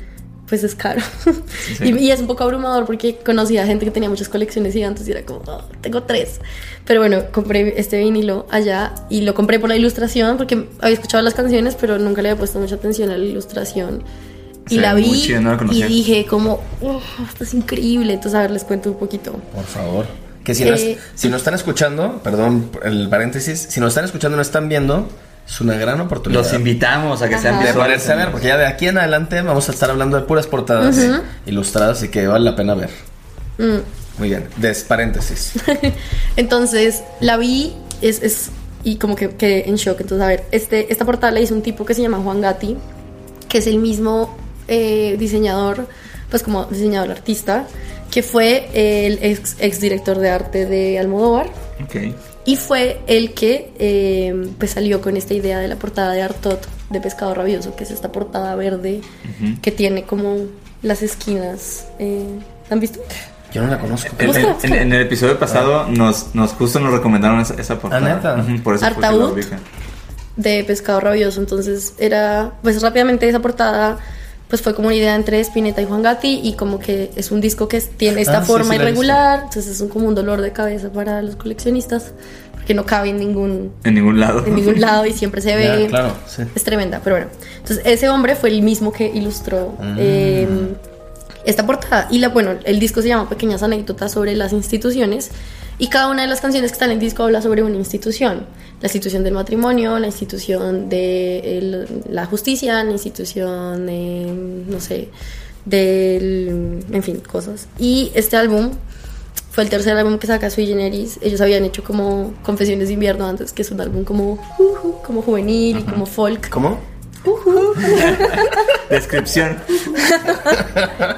Speaker 3: pues es caro. y, y es un poco abrumador porque conocía gente que tenía muchas colecciones gigantes y era como, "Oh, tengo tres. Pero bueno, compré este vinilo allá y lo compré por la ilustración porque había escuchado las canciones, pero nunca le había puesto mucha atención a la ilustración. Y
Speaker 1: Se
Speaker 3: la vi
Speaker 1: muy chida, no la
Speaker 3: y dije como, "Oh, esto es increíble. Entonces, a ver, les cuento un poquito.
Speaker 2: Por favor. Que si,
Speaker 3: Eh,
Speaker 2: si no están escuchando, perdón el paréntesis, si no están escuchando no están viendo, es una gran oportunidad.
Speaker 1: Los invitamos a que sean
Speaker 3: Ajá.
Speaker 2: de
Speaker 1: visuales.
Speaker 2: poderse ver, porque ya de aquí en adelante vamos a estar hablando de puras portadas ilustradas y que vale la pena ver.
Speaker 3: Mm.
Speaker 2: Muy bien, des paréntesis.
Speaker 3: Entonces la vi es, es- y como que quedé en shock. Entonces, a ver, este, esta portada la hizo un tipo que se llama Juan Gatti, que es el mismo eh, diseñador, pues como diseñador artista, que fue el ex, ex director de arte de Almodóvar.
Speaker 1: Ok.
Speaker 3: Y fue el que eh, pues salió con esta idea de la portada de Artot de Pescado Rabioso, que es esta portada verde que tiene como las esquinas. eh, ¿Han visto?
Speaker 2: Yo no la conozco.
Speaker 1: En,
Speaker 3: Busca,
Speaker 1: en-
Speaker 3: busca.
Speaker 1: en- en el episodio pasado nos, nos justo nos recomendaron esa, esa portada.
Speaker 2: Ah, ¿neta?
Speaker 1: Ujú, por eso
Speaker 3: Artaud. de pescado rabioso. Entonces era, pues rápidamente esa portada pues fue como una idea entre Spinetta y Juan Gatti y como que es un disco que tiene esta
Speaker 2: Ah, sí,
Speaker 3: forma
Speaker 2: sí, visto.
Speaker 3: irregular, entonces es un, como un dolor de cabeza para los coleccionistas porque no cabe en ningún
Speaker 1: En ningún lado.
Speaker 3: en ningún lado y siempre se ve
Speaker 2: Ya, claro, sí.
Speaker 3: es tremenda, pero bueno. Entonces, ese hombre fue el mismo que ilustró eh, esta portada. Y la, bueno, el disco se llama Pequeñas anécdotas sobre las instituciones. Y cada una de las canciones que están en el disco habla sobre una institución. La institución del matrimonio, la institución de el- la justicia, la institución, eh, no sé, del... En fin, cosas. Y este álbum fue el tercer álbum que saca Sui Generis. Ellos habían hecho como Confesiones de Invierno antes, que es un álbum como, ujú, como juvenil y como folk.
Speaker 2: ¿Cómo?
Speaker 1: Descripción.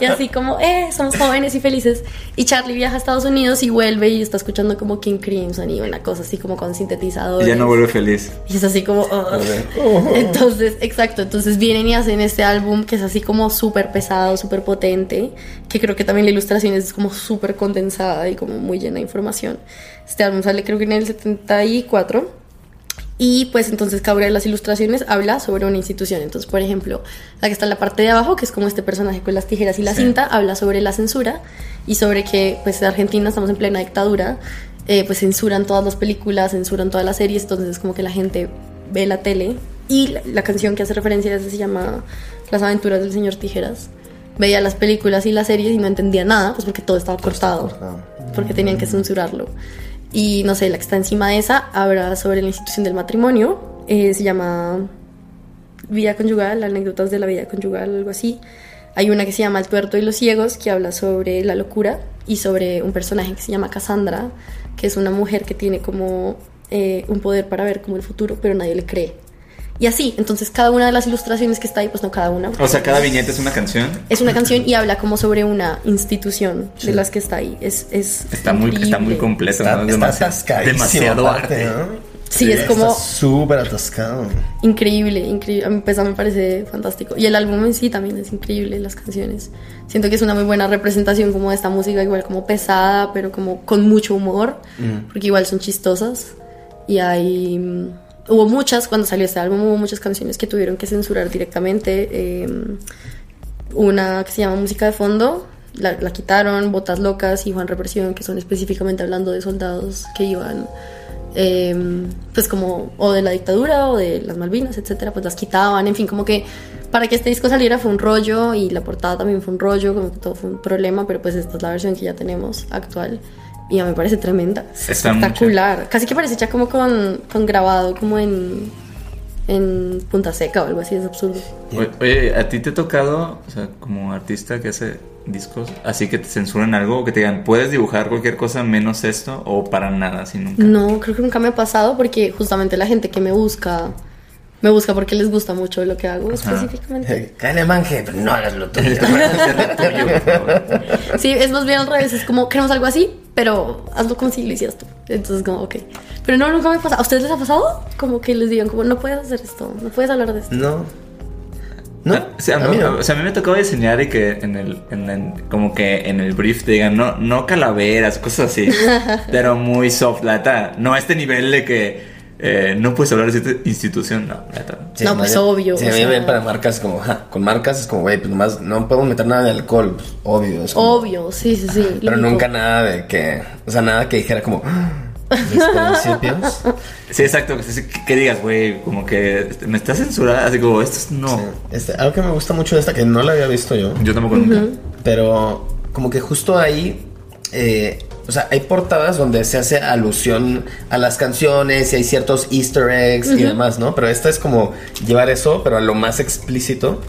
Speaker 3: Y así como, eh, somos jóvenes y felices. Y Charlie viaja a Estados Unidos y vuelve y está escuchando como King Crimson y una cosa así como con
Speaker 1: Y
Speaker 3: sintetizadores.
Speaker 1: ya no vuelve feliz.
Speaker 3: Y es así como... "Ugh". Entonces, exacto, entonces vienen y hacen este álbum que es así como súper pesado, súper potente, que creo que también la ilustración es como súper condensada y como muy llena de información. Este álbum sale creo que en el 74. Y pues entonces cada una de las ilustraciones habla sobre una institución. Entonces, por ejemplo, la que está en la parte de abajo, que es como este personaje con las tijeras y la
Speaker 1: Sí.
Speaker 3: cinta, habla sobre la censura y sobre que pues en Argentina estamos en plena dictadura, eh, pues censuran todas las películas, censuran todas las series, entonces es como que la gente ve la tele y la, la canción que hace referencia a eso se llama Las aventuras del señor Tijeras. Veía las películas y las series y no entendía nada, pues porque todo estaba cortado porque tenían que censurarlo. Y no sé, la que está encima de esa habla sobre la institución del matrimonio, eh, se llama Vida Conyugal, anécdotas de la vida conyugal, algo así. Hay una que se llama El tuerto y los ciegos, que habla sobre la locura y sobre un personaje que se llama Cassandra, que es una mujer que tiene como eh, un poder para ver como el futuro, pero nadie le cree. Y así, entonces cada una de las ilustraciones que está ahí, pues no cada una.
Speaker 1: O sea, cada viñeta es una canción.
Speaker 3: Es una canción y habla como sobre una institución de las que está ahí. Es, es
Speaker 1: Está muy, está muy completo.
Speaker 2: Está,
Speaker 1: ¿no?
Speaker 2: está
Speaker 1: Demasiado, arte.
Speaker 2: ¿no?
Speaker 3: Sí, es como
Speaker 2: súper atascado.
Speaker 3: increíble, increíble. A mí pues, a mí me parece fantástico. Y el álbum en sí también es increíble, las canciones. Siento que es una muy buena representación como de esta música, igual como pesada, pero como con mucho humor, porque igual son chistosas. Y hay... Hubo muchas, cuando salió este álbum, hubo muchas canciones que tuvieron que censurar directamente. eh, una que se llama Música de Fondo, la, la quitaron, Botas Locas y Juan Represión, que son específicamente hablando de soldados que iban, eh, pues como, o de la dictadura o de las Malvinas, etcétera, pues las quitaban, en fin, como que para que este disco saliera fue un rollo y la portada también fue un rollo, como que todo fue un problema, pero pues esta es la versión que ya tenemos actual. Y a mí me parece tremenda,
Speaker 1: Está
Speaker 3: espectacular. Casi que parece hecha como con, con grabado, como en, en punta seca o algo así, es absurdo.
Speaker 1: Oye, Oye, ¿a ti te ha tocado, o sea, como artista que hace discos, así que te censuran algo o que te digan, puedes dibujar cualquier cosa menos esto o para nada, así nunca?
Speaker 3: No, creo que nunca me ha pasado porque justamente la gente que me busca, me busca porque les gusta mucho lo que hago específicamente.
Speaker 2: Cállate, manje, pero no hagas lo tuyo.
Speaker 3: Sí, es más bien al revés, es como, queremos algo así, pero hazlo como si lo hicieras tú. Entonces, como, ok. Pero no, nunca me ha pasado. ¿A ustedes les ha pasado? Como que les digan, como, no puedes hacer esto, no puedes hablar de esto.
Speaker 2: No. No.
Speaker 1: Ah, sí, a, mí,
Speaker 2: a mí no.
Speaker 1: o sea, a mí me tocó diseñar y que en el, en el- como que en el brief te digan, no, no calaveras, cosas así, pero muy soft, la neta, no a este nivel de que eh, no puedes hablar de esta institución, no, neta.
Speaker 3: No, pues, obvio,
Speaker 2: Sí,
Speaker 3: o
Speaker 2: a mí
Speaker 3: sea.
Speaker 2: me ven para marcas como, ja, con marcas es como, güey, pues nomás no podemos meter nada de alcohol, pues, obvio. Es como-
Speaker 3: Obvio, sí, sí, sí.
Speaker 2: Pero
Speaker 3: lógico.
Speaker 2: nunca nada de que, o sea, nada que dijera como, "Ah, mis principios.
Speaker 1: Sí, exacto, que, que- que digas, güey, como que este, me estás censurada, así como, esto es no.
Speaker 2: Sí. Este, algo que me gusta mucho de esta, que no la había visto yo,
Speaker 1: Yo tampoco nunca.
Speaker 2: pero como que justo ahí, eh, o sea, hay portadas donde se hace alusión a las canciones y hay ciertos easter eggs y demás, ¿no? Pero esta es como llevar eso, pero a lo más explícito.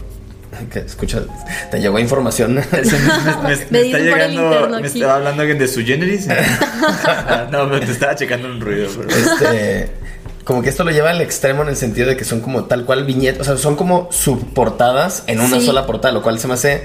Speaker 2: Que escucha, te llegó información.
Speaker 1: Me, me- me- me está llegando, me
Speaker 3: aquí.
Speaker 1: estaba hablando alguien de su generis. no, pero te estaba checando un ruido. Pero...
Speaker 2: este, como que esto lo lleva al extremo en el sentido de que son como tal cual viñetas, o sea, son como subportadas en una
Speaker 3: Sí.
Speaker 2: sola portada, lo cual se me hace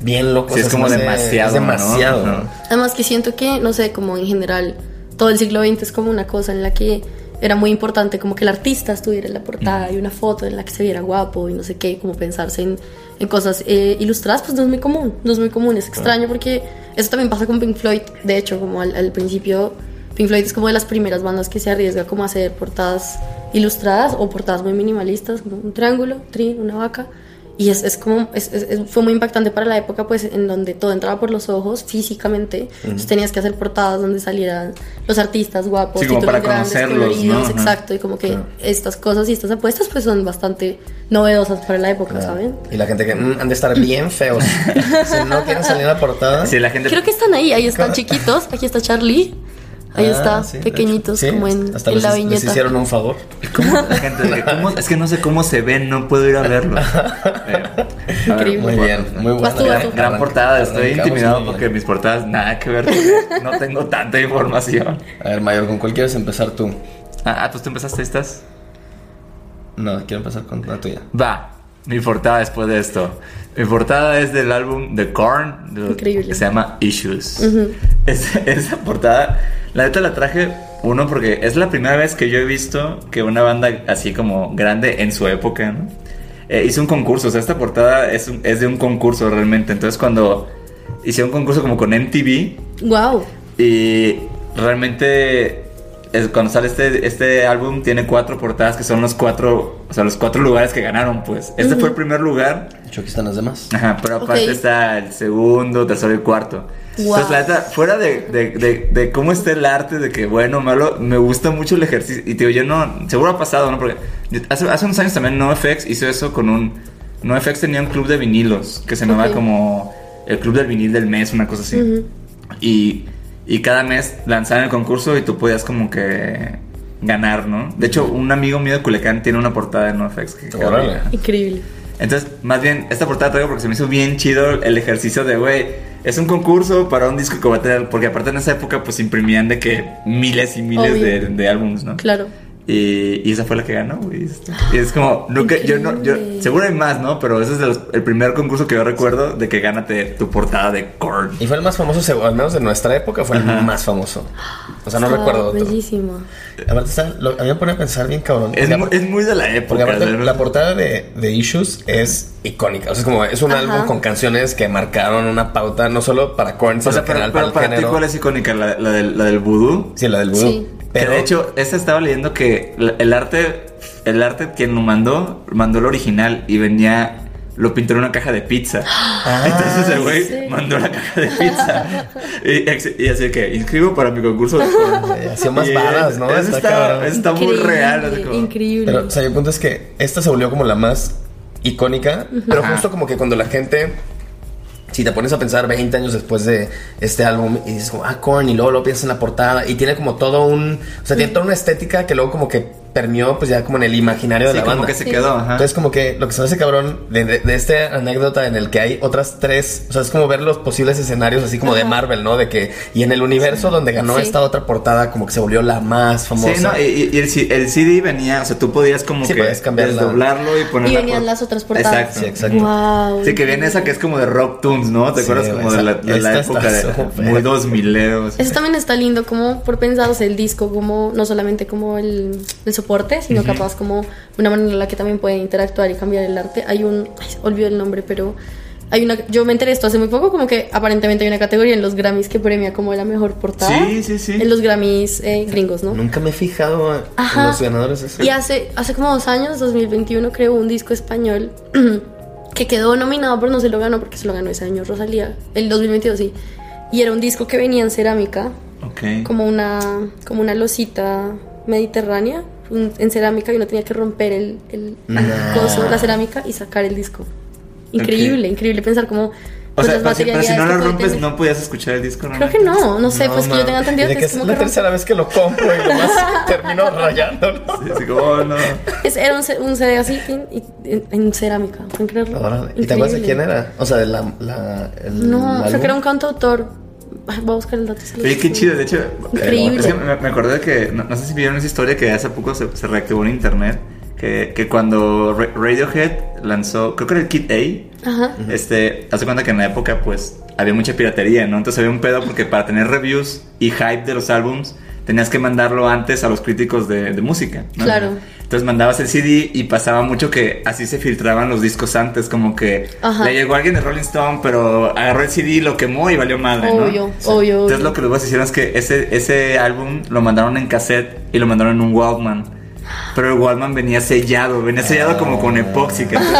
Speaker 2: bien loco.
Speaker 1: Sí, es como demasiado,
Speaker 2: Es demasiado.
Speaker 1: ¿no? No.
Speaker 3: Además que siento que, no sé, como en general, todo el siglo XX es como una cosa en la que era muy importante como que el artista estuviera en la portada y una foto en la que se viera guapo y no sé qué, como pensarse en, en cosas eh, ilustradas, pues no es muy común, no es muy común, es extraño porque eso también pasa con Pink Floyd, de hecho, como al, al principio, Pink Floyd es como de las primeras bandas que se arriesga como a hacer portadas ilustradas o portadas muy minimalistas, como un triángulo, trin, una vaca, Y es, es como, es- es- es- fue muy impactante para la época, pues, en donde todo entraba por los ojos físicamente. Entonces tenías que hacer portadas donde salieran los artistas guapos,
Speaker 1: Sí, como
Speaker 3: títulos
Speaker 1: para
Speaker 3: grandes,
Speaker 1: conocerlos,
Speaker 3: coloridos,
Speaker 1: ¿no? Ajá.
Speaker 3: exacto. Y como que
Speaker 2: Claro.
Speaker 3: estas cosas y estas apuestas, pues, son bastante novedosas para la época, ¿saben?
Speaker 2: Y la gente que "Mm, han de estar bien feos. si no quieren salir en la portada.
Speaker 1: Sí, la gente.
Speaker 3: Creo que están ahí, ahí están chiquitos. Aquí está Charlie. Ahí
Speaker 2: Ah,
Speaker 3: está,
Speaker 2: sí,
Speaker 3: pequeñitos,
Speaker 2: Sí,
Speaker 3: como en,
Speaker 2: hasta
Speaker 3: en
Speaker 2: les,
Speaker 3: la
Speaker 2: les
Speaker 3: viñeta.
Speaker 2: hicieron un favor.
Speaker 1: ¿Cómo la gente? ¿cómo? Es que no sé cómo se ven, no puedo ir a verlo. Eh, ver,
Speaker 3: Increíble.
Speaker 2: Muy bien, muy buena.
Speaker 3: tú,
Speaker 1: Gran,
Speaker 3: tú.
Speaker 1: gran portada, estoy intimidado porque mis portadas nada que ver. No tengo tanta información.
Speaker 2: A ver, Mayor, ¿con cuál quieres empezar tú?
Speaker 1: Ah, ah, pues tú empezaste estas.
Speaker 2: No, quiero empezar con la tuya.
Speaker 1: Va, mi portada después de esto. Mi portada es del álbum The Korn, de-
Speaker 3: Increíble.
Speaker 1: que se llama Issues. Es- esa portada, la neta la traje, uno, porque es la primera vez que yo he visto que una banda así como grande en su época, ¿no? Eh, hizo un concurso, o sea, esta portada es, un- es de un concurso realmente. Entonces, cuando hicieron un concurso como con MTV,
Speaker 3: Wow.
Speaker 1: y realmente es- cuando sale este, este álbum tiene cuatro portadas que son los cuatro, o sea, los cuatro lugares que ganaron, pues. Este fue el primer lugar.
Speaker 2: De hecho, aquí están las demás.
Speaker 1: Ajá, pero aparte
Speaker 3: Ok.
Speaker 1: está el segundo, tercero y cuarto.
Speaker 3: Wow.
Speaker 1: Entonces, la neta, fuera de, de, de, de cómo está el arte, de que bueno malo, me gusta mucho el ejercicio. Y te digo, yo no, seguro ha pasado, ¿no? Porque yo- hace, hace unos años también NoFX hizo eso con un. NoFX tenía un club de vinilos que se llamaba
Speaker 3: Ok.
Speaker 1: como el club del vinil del mes, una cosa así. Y, y cada mes lanzaban el concurso y tú podías como que ganar, ¿no? De hecho, un amigo mío de Culiacán tiene una portada de NoFX. Que.
Speaker 3: Increíble.
Speaker 1: Entonces, más bien, esta portada traigo porque se me hizo bien chido el ejercicio de, güey, es un concurso para un disco que va a tener, porque aparte en esa época pues imprimían de que miles y miles de, de álbumes, ¿no?
Speaker 3: Claro.
Speaker 1: Y, y esa fue la que ganó, güey. Y es como, nunca, yo no, yo, seguro hay más, ¿no? Pero ese es el primer concurso que yo recuerdo de que gánate tu portada de Korn.
Speaker 2: Y fue el más famoso, al menos de nuestra época, fue
Speaker 1: Ajá.
Speaker 2: el más famoso. O sea, no recuerdo otro.
Speaker 3: Bellísima.
Speaker 2: Aparte, está, lo, a mí me pone a pensar bien cabrón.
Speaker 1: Es, muy de la
Speaker 2: Porque
Speaker 1: época.
Speaker 2: la portada de, de Issues es icónica. O sea, es como es un
Speaker 3: Ajá.
Speaker 2: álbum con canciones que marcaron una pauta no solo para Korn,
Speaker 1: O
Speaker 2: sino
Speaker 1: sea,
Speaker 2: en
Speaker 1: pero,
Speaker 2: general
Speaker 1: pero
Speaker 2: para
Speaker 1: para
Speaker 2: el
Speaker 1: ti,
Speaker 2: género.
Speaker 1: ¿cuál es icónica? ¿La, la del, la del vudú?
Speaker 2: Sí, la del vudú.
Speaker 3: Sí.
Speaker 1: Pero de hecho, esta estaba leyendo que el arte, el arte quien lo mandó, mandó el original y venía, lo pintó en una caja de pizza.
Speaker 2: Ah,
Speaker 1: Entonces el güey
Speaker 3: sí.
Speaker 1: mandó la caja de pizza. y, así que inscribo para mi concurso de
Speaker 2: hacía más varas, ¿no?
Speaker 1: Eso
Speaker 2: Está
Speaker 1: está,
Speaker 2: cabrón.
Speaker 1: eso está muy real. así como-
Speaker 3: Increíble.
Speaker 2: Pero, o sea, el punto es que esta se volvió como la más icónica, pero
Speaker 1: Ajá.
Speaker 2: justo como que cuando la gente, si te pones a pensar 20 años después de este álbum y dices como, ah, Korn, y luego lo piensas en la portada y tiene como todo un, o sea, tiene toda una estética que luego como que permeó pues ya como en el imaginario de la
Speaker 1: como
Speaker 2: banda.
Speaker 1: que se
Speaker 3: Sí.
Speaker 1: quedó. Ajá.
Speaker 2: Entonces como que lo que se hace cabrón de, de, de esta anécdota en el que hay otras tres, o sea, es como ver los posibles escenarios así como de. Marvel, ¿no? De que, y en el universo donde ganó
Speaker 3: Sí.
Speaker 2: esta otra portada como que se volvió la más famosa.
Speaker 1: Sí, no, y, y el, CD venía, o sea, tú podías como
Speaker 2: Sí,
Speaker 1: que
Speaker 2: podías
Speaker 1: desdoblarlo y poner
Speaker 3: y venían las otras portadas.
Speaker 1: Exacto.
Speaker 2: Sí, exacto.
Speaker 3: Wow.
Speaker 1: Sí, que viene esa que es como de Rock Tunes, ¿no? ¿Te
Speaker 2: Sí,
Speaker 1: acuerdas como de la, de la
Speaker 2: esta
Speaker 1: época de muy dos mileros?
Speaker 3: Eso también está lindo, como por pensarse el disco, como no solamente como el, el soporte, sino capaz como una manera en la que también pueden interactuar y cambiar el arte. Hay un, ay, olvido el nombre, pero hay una, yo me enteré esto hace muy poco, como que aparentemente hay una categoría en los Grammys que premia como la mejor portada.
Speaker 1: Sí, sí, sí.
Speaker 3: En los Grammys eh, gringos, ¿no?
Speaker 2: Nunca me he fijado en
Speaker 3: Ajá.
Speaker 2: los ganadores de eso.
Speaker 3: Y hace, hace como dos años, 2021, creó un disco español que quedó nominado, pero no se lo ganó porque se lo ganó ese año Rosalía, el 2022, sí. Y era un disco que venía en cerámica,
Speaker 1: Ok.
Speaker 3: como una, como una losita mediterránea un- en cerámica y uno tenía que romper el, el
Speaker 2: No.
Speaker 3: coso, la cerámica y sacar el disco. Increíble, increíble pensar como
Speaker 1: O
Speaker 3: pues,
Speaker 1: sea,
Speaker 3: las
Speaker 1: pero si, pero si no lo rompes,
Speaker 3: tener.
Speaker 1: no podías escuchar el disco, ¿no?
Speaker 3: Creo que no, no sé, pues que yo tenga entendido que
Speaker 2: que
Speaker 3: es
Speaker 2: es
Speaker 3: como
Speaker 2: la
Speaker 3: que
Speaker 2: tercera vez que lo compro y nomás termino rayándolo.
Speaker 1: Sí, así como, oh, no.
Speaker 3: Es- era un, un CD así en, en- en cerámica, ¿pueden creerlo?
Speaker 2: Órale. ¿Y te acuerdas de quién era? O sea, de la. la el
Speaker 3: No, o sea que era un cantautor. Voy a buscar el dato.
Speaker 1: Oye, qué chido, de hecho.
Speaker 3: Increíble.
Speaker 1: Es que me, me acordé de que, no, no sé si vieron esa historia que hace poco se, se reactivó en internet. Que, que cuando Ra- Radiohead lanzó, creo que era el Kit A,
Speaker 3: Ajá.
Speaker 1: este, hace cuenta que en la época, pues, había mucha piratería, ¿no? Entonces había un pedo porque para tener reviews y hype de los álbums, tenías que mandarlo antes a los críticos de, de música, ¿no?
Speaker 3: Claro.
Speaker 1: Entonces mandabas el CD y pasaba mucho que así se filtraban los discos antes, como que
Speaker 3: Ajá.
Speaker 1: le llegó alguien de Rolling Stone, pero agarró el CD, lo quemó y valió madre, ¿no?
Speaker 3: Obvio, obvio,
Speaker 1: Entonces
Speaker 3: obvio.
Speaker 1: lo que luego hicieron es que ese, ese álbum lo mandaron en cassette y lo mandaron en un Walkman. Pero el Walkman venía sellado, venía sellado como con epoxi. Entonces,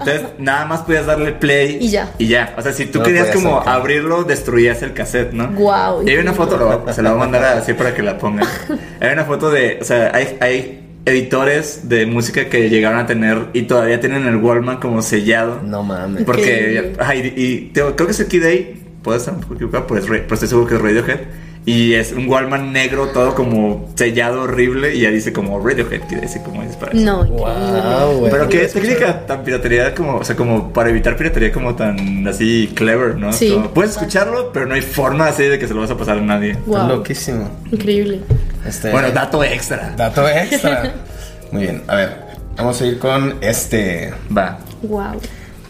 Speaker 1: entonces, nada más podías darle play
Speaker 3: Y ya.
Speaker 1: Y ya. O sea, si tú
Speaker 2: No
Speaker 1: querías como
Speaker 2: sacar.
Speaker 1: abrirlo, destruías el cassette, ¿no?
Speaker 3: Guau,
Speaker 1: Y hay una foto, lo se la voy a mandar así para que la pongan. Hay una foto de, o sea, hay, hay editores de música que llegaron a tener y todavía tienen el Walkman como sellado.
Speaker 2: No mames.
Speaker 1: Porque,
Speaker 3: Increíble.
Speaker 1: ajá, y, y te- creo que es el Kid Day, puede estar un poco equivocado, pero, es pero estoy seguro que es Radiohead. Y es un Walkman negro, todo como sellado horrible, y ya dice como Radiohead, Day, así como es para eso.
Speaker 3: No.
Speaker 2: Wow.
Speaker 1: Pero qué técnica tan piratería como, o sea, como para evitar piratería como tan así clever, ¿no?
Speaker 3: Sí.
Speaker 1: Como, puedes escucharlo, pero no hay forma así de que se lo vas a pasar a nadie.
Speaker 2: Está
Speaker 3: Wow.
Speaker 2: loquísimo.
Speaker 3: Increíble.
Speaker 2: Este,
Speaker 1: Bueno, dato extra.
Speaker 2: dato extra. Muy bien, a ver, vamos a ir con este
Speaker 1: Va.
Speaker 3: Wow.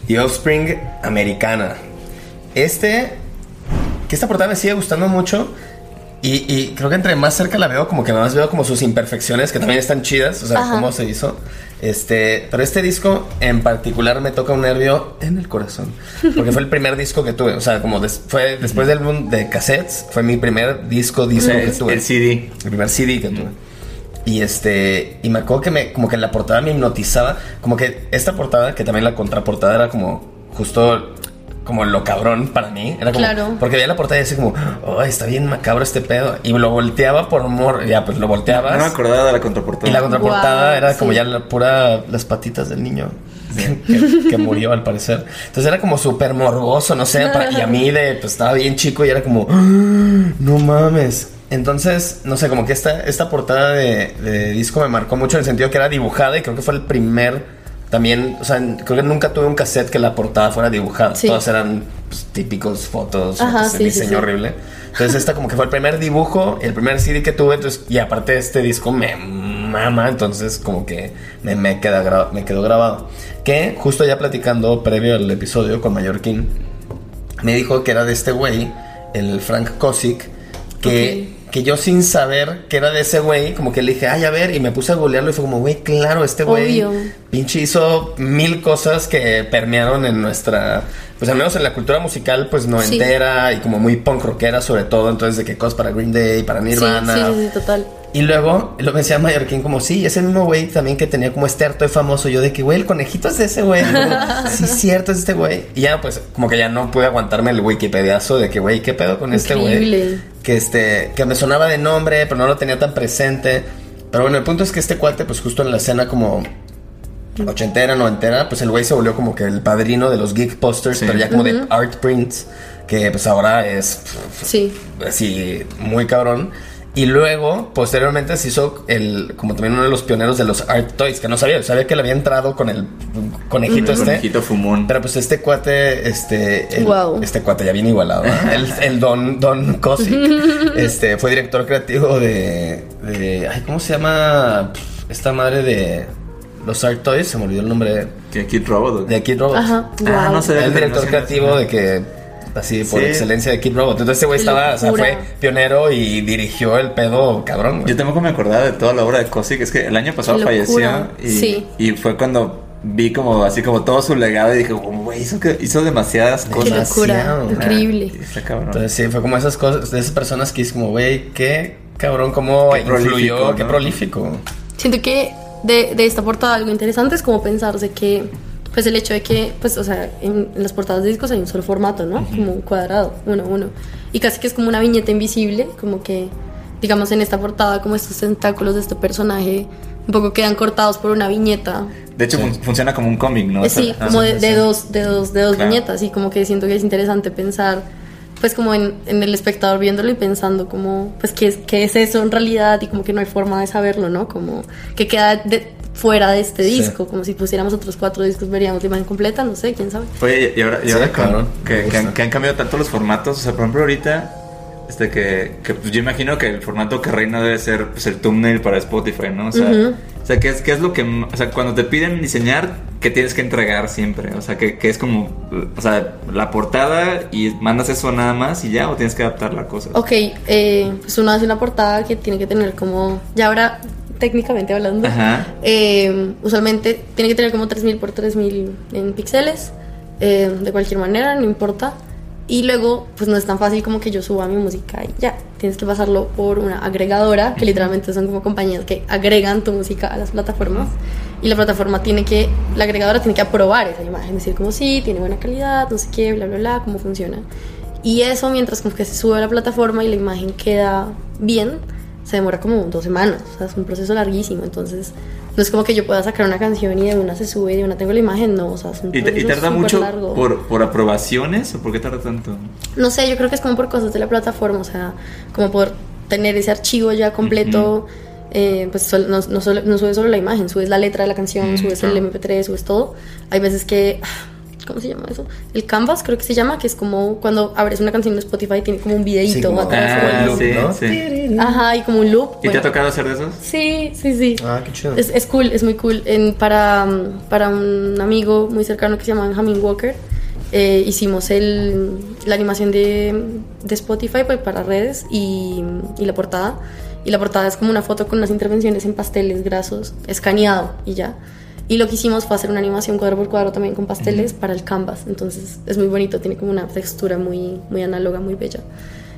Speaker 2: The Offspring americana. Este, que esta portada me sigue gustando mucho. Y, y creo que entre más cerca la veo, como que más veo como sus imperfecciones, que también están chidas, o sea,
Speaker 3: Ajá.
Speaker 2: cómo se hizo. Este, pero este disco en particular me toca un nervio en el corazón. Porque fue el primer disco que tuve. O sea, como des- fue después del boom de cassettes, fue mi primer disco, disco que
Speaker 1: El,
Speaker 2: tuve.
Speaker 1: el CD.
Speaker 2: El primer CD que tuve. Y este, y me acuerdo que me, como que la portada me hipnotizaba, como que esta portada, que también la contraportada era como justo como lo cabrón para mí, era como,
Speaker 3: Claro.
Speaker 2: porque veía la portada y decía como, oh, está bien macabro este pedo, y lo volteaba por amor, ya pues lo volteabas,
Speaker 1: No me acordaba de la contraportada.
Speaker 2: y la contraportada era como ya la pura, las patitas del niño. Que, que murió al parecer. Entonces era como súper morboso, no sé. para- y a mí de, pues estaba bien chico y era como, "Ah, no mames. Entonces, no sé, como que esta, esta portada de, de disco me marcó mucho en el sentido que era dibujada y creo que fue el primer también, o sea, creo que nunca tuve un cassette que la portada fuera dibujada.
Speaker 3: Sí.
Speaker 2: Todas eran pues, típicos fotos,
Speaker 3: Ajá, sí,
Speaker 2: diseño
Speaker 3: sí.
Speaker 2: horrible. Entonces esta como que fue el primer dibujo, el primer CD que tuve, entonces, y aparte este disco me mama, entonces como que me, me, queda me quedó grabado. Que justo ya platicando previo al episodio con Mallorquín, me dijo que era de este güey, el Frank Kosick, que, que yo sin saber que era de ese güey, como que le dije, ay, a ver, y me puse a googlearlo y fue como, güey, claro, este güey pinche hizo mil cosas que permearon en nuestra, pues al menos en la cultura musical, pues noventera y como muy punk rockera sobre todo, entonces de que cosas para Green Day, para Nirvana.
Speaker 3: sí, sí, sí, total.
Speaker 2: Y luego lo decía Mallorquín como, sí, ese mismo güey también que tenía como este harto de famoso. Yo de que, güey, el conejito es de ese güey. Sí, cierto, es este güey. Y ya, pues, como que ya no pude aguantarme el wikipediazo de que, güey, ¿qué pedo con este güey? Que este, que me sonaba de nombre, pero no lo tenía tan presente. Pero bueno, el punto es que este cuate, pues justo en la escena como ochentera, noventera, pues el güey se volvió como que el padrino de los geek posters,
Speaker 1: Sí.
Speaker 2: pero ya como de art prints, que pues ahora es
Speaker 3: Sí.
Speaker 2: así muy cabrón. Y luego, posteriormente, se hizo el, como también uno de los pioneros de los art toys, que no sabía, sabía que le había entrado con el conejito
Speaker 1: El
Speaker 2: este.
Speaker 1: conejito fumón.
Speaker 2: Pero pues este cuate, este, el-
Speaker 3: Guau.
Speaker 2: este cuate ya bien igualado, ¿no? el, el Don, Don Cosick, este, fue director creativo de, de, ay, ¿cómo se llama esta madre de los Art Toys? Se me olvidó el nombre
Speaker 1: Que Kid Robot.
Speaker 2: de Kid Robot.
Speaker 3: Ajá.
Speaker 1: Ah,
Speaker 3: Wow.
Speaker 1: no sé.
Speaker 2: El director
Speaker 1: no sé,
Speaker 2: creativo
Speaker 1: no sé.
Speaker 2: de que así por
Speaker 1: Sí.
Speaker 2: excelencia de Kid Robot. Entonces ese güey estaba, o sea, fue pionero y dirigió el pedo cabrón, güey.
Speaker 1: Yo tampoco me acordaba de toda la obra de Kosick. Es que el año pasado falleció. Y,
Speaker 3: Sí.
Speaker 1: y fue cuando vi como así como todo su legado y dije, como, güey, hizo, que- hizo demasiadas
Speaker 3: Qué
Speaker 1: cosas.
Speaker 3: locura.
Speaker 2: Demasiado.
Speaker 3: Increíble.
Speaker 1: Ah.
Speaker 2: Entonces sí, fue como esas cosas, de esas personas que es como, güey, qué cabrón, cómo
Speaker 1: Qué
Speaker 2: influyó,
Speaker 1: prolífico,
Speaker 2: qué prolífico.
Speaker 3: Siento que de, de esta portada algo interesante es como pensarse que, pues el hecho de que, pues, o sea, en, en las portadas de discos hay un solo formato, ¿no? Como un cuadrado, uno a uno. Y casi que es como una viñeta invisible, como que, digamos, en esta portada, como estos tentáculos de este personaje, un poco quedan cortados por una viñeta.
Speaker 1: de hecho,
Speaker 2: Sí.
Speaker 1: fun- funciona como un cómic, ¿no?
Speaker 3: Sí,
Speaker 1: Ah,
Speaker 3: como de, de dos, de dos, de dos
Speaker 1: Claro.
Speaker 3: viñetas, y como que siento que es interesante pensar, pues como en, en el espectador viéndolo y pensando como, pues qué es, qué es eso en realidad y como que no hay forma de saberlo, ¿no? Como que queda de- fuera de este
Speaker 2: Sí.
Speaker 3: disco, como si pusiéramos otros cuatro discos veríamos la imagen completa, no sé, quién sabe.
Speaker 1: Oye, y ahora, y
Speaker 2: Sí,
Speaker 1: ahora con-
Speaker 2: cabrón.
Speaker 1: que, han, que han cambiado tanto los formatos. O sea, por ejemplo, ahorita, este que, que pues, yo imagino que el formato que reina debe ser pues, el thumbnail para Spotify, ¿no? O sea,
Speaker 3: Ujú.
Speaker 1: o sea ¿qué, es, ¿qué es lo que. O sea, cuando te piden diseñar, ¿qué tienes que entregar siempre? O sea, que, que es como. O sea, la portada y mandas eso nada más y ya, o tienes que adaptar la cosa.
Speaker 3: Ok, eh, pues uno hace una portada que tiene que tener como, ya ahora técnicamente hablando, eh, usualmente tiene que tener como 3000 por 3000 en píxeles, eh, de cualquier manera, no importa. Y luego, pues no es tan fácil como que yo suba mi música y ya. Tienes que pasarlo por una agregadora, que literalmente son como compañías que agregan tu música a las plataformas. Y la plataforma tiene que, la agregadora tiene que aprobar esa imagen, decir como sí, tiene buena calidad, no sé qué, bla, bla, bla, cómo funciona. Y eso, mientras como que se sube a la plataforma y la imagen queda bien, se demora como dos semanas. O sea, es un proceso larguísimo. Entonces, no es como que yo pueda sacar una canción y de una se sube y de una tengo la imagen, no. O sea, es un
Speaker 1: ¿Y, te- y
Speaker 3: proceso
Speaker 1: tarda mucho
Speaker 3: largo.
Speaker 1: por, por aprobaciones o por qué tarda tanto?
Speaker 3: No sé, yo creo que es como por cosas de la plataforma, o sea, como por tener ese archivo ya completo. eh, pues no, no, solo- no subes solo la imagen, subes la letra de la canción,
Speaker 1: Mm,
Speaker 3: subes
Speaker 1: claro.
Speaker 3: el MP3, subes todo. Hay veces que. ¿Cómo se llama eso? El Canvas, creo que se llama, que es como cuando abres una canción de Spotify y tiene como un videíto
Speaker 2: Sí, como-
Speaker 3: atrás.
Speaker 2: como el
Speaker 1: Ah,
Speaker 2: loop,
Speaker 1: sí,
Speaker 2: ¿no?
Speaker 1: sí.
Speaker 3: Ajá, y como un loop.
Speaker 1: ¿Y te
Speaker 3: bueno.
Speaker 1: ha tocado hacer de esos?
Speaker 3: Sí, sí, sí.
Speaker 2: Ah, qué chido.
Speaker 3: Es, es cool, es muy cool. En, para, mm, para un amigo muy cercano que se llama Benjamin Walker, eh, hicimos el, la animación de, de Spotify pues, para redes y, y la portada. Y la portada es como una foto con unas intervenciones en pasteles grasos, escaneado y ya. Y lo que hicimos fue hacer una animación cuadro por cuadro también con pasteles para el canvas. Entonces es muy bonito, tiene como una textura muy, muy análoga, muy bella.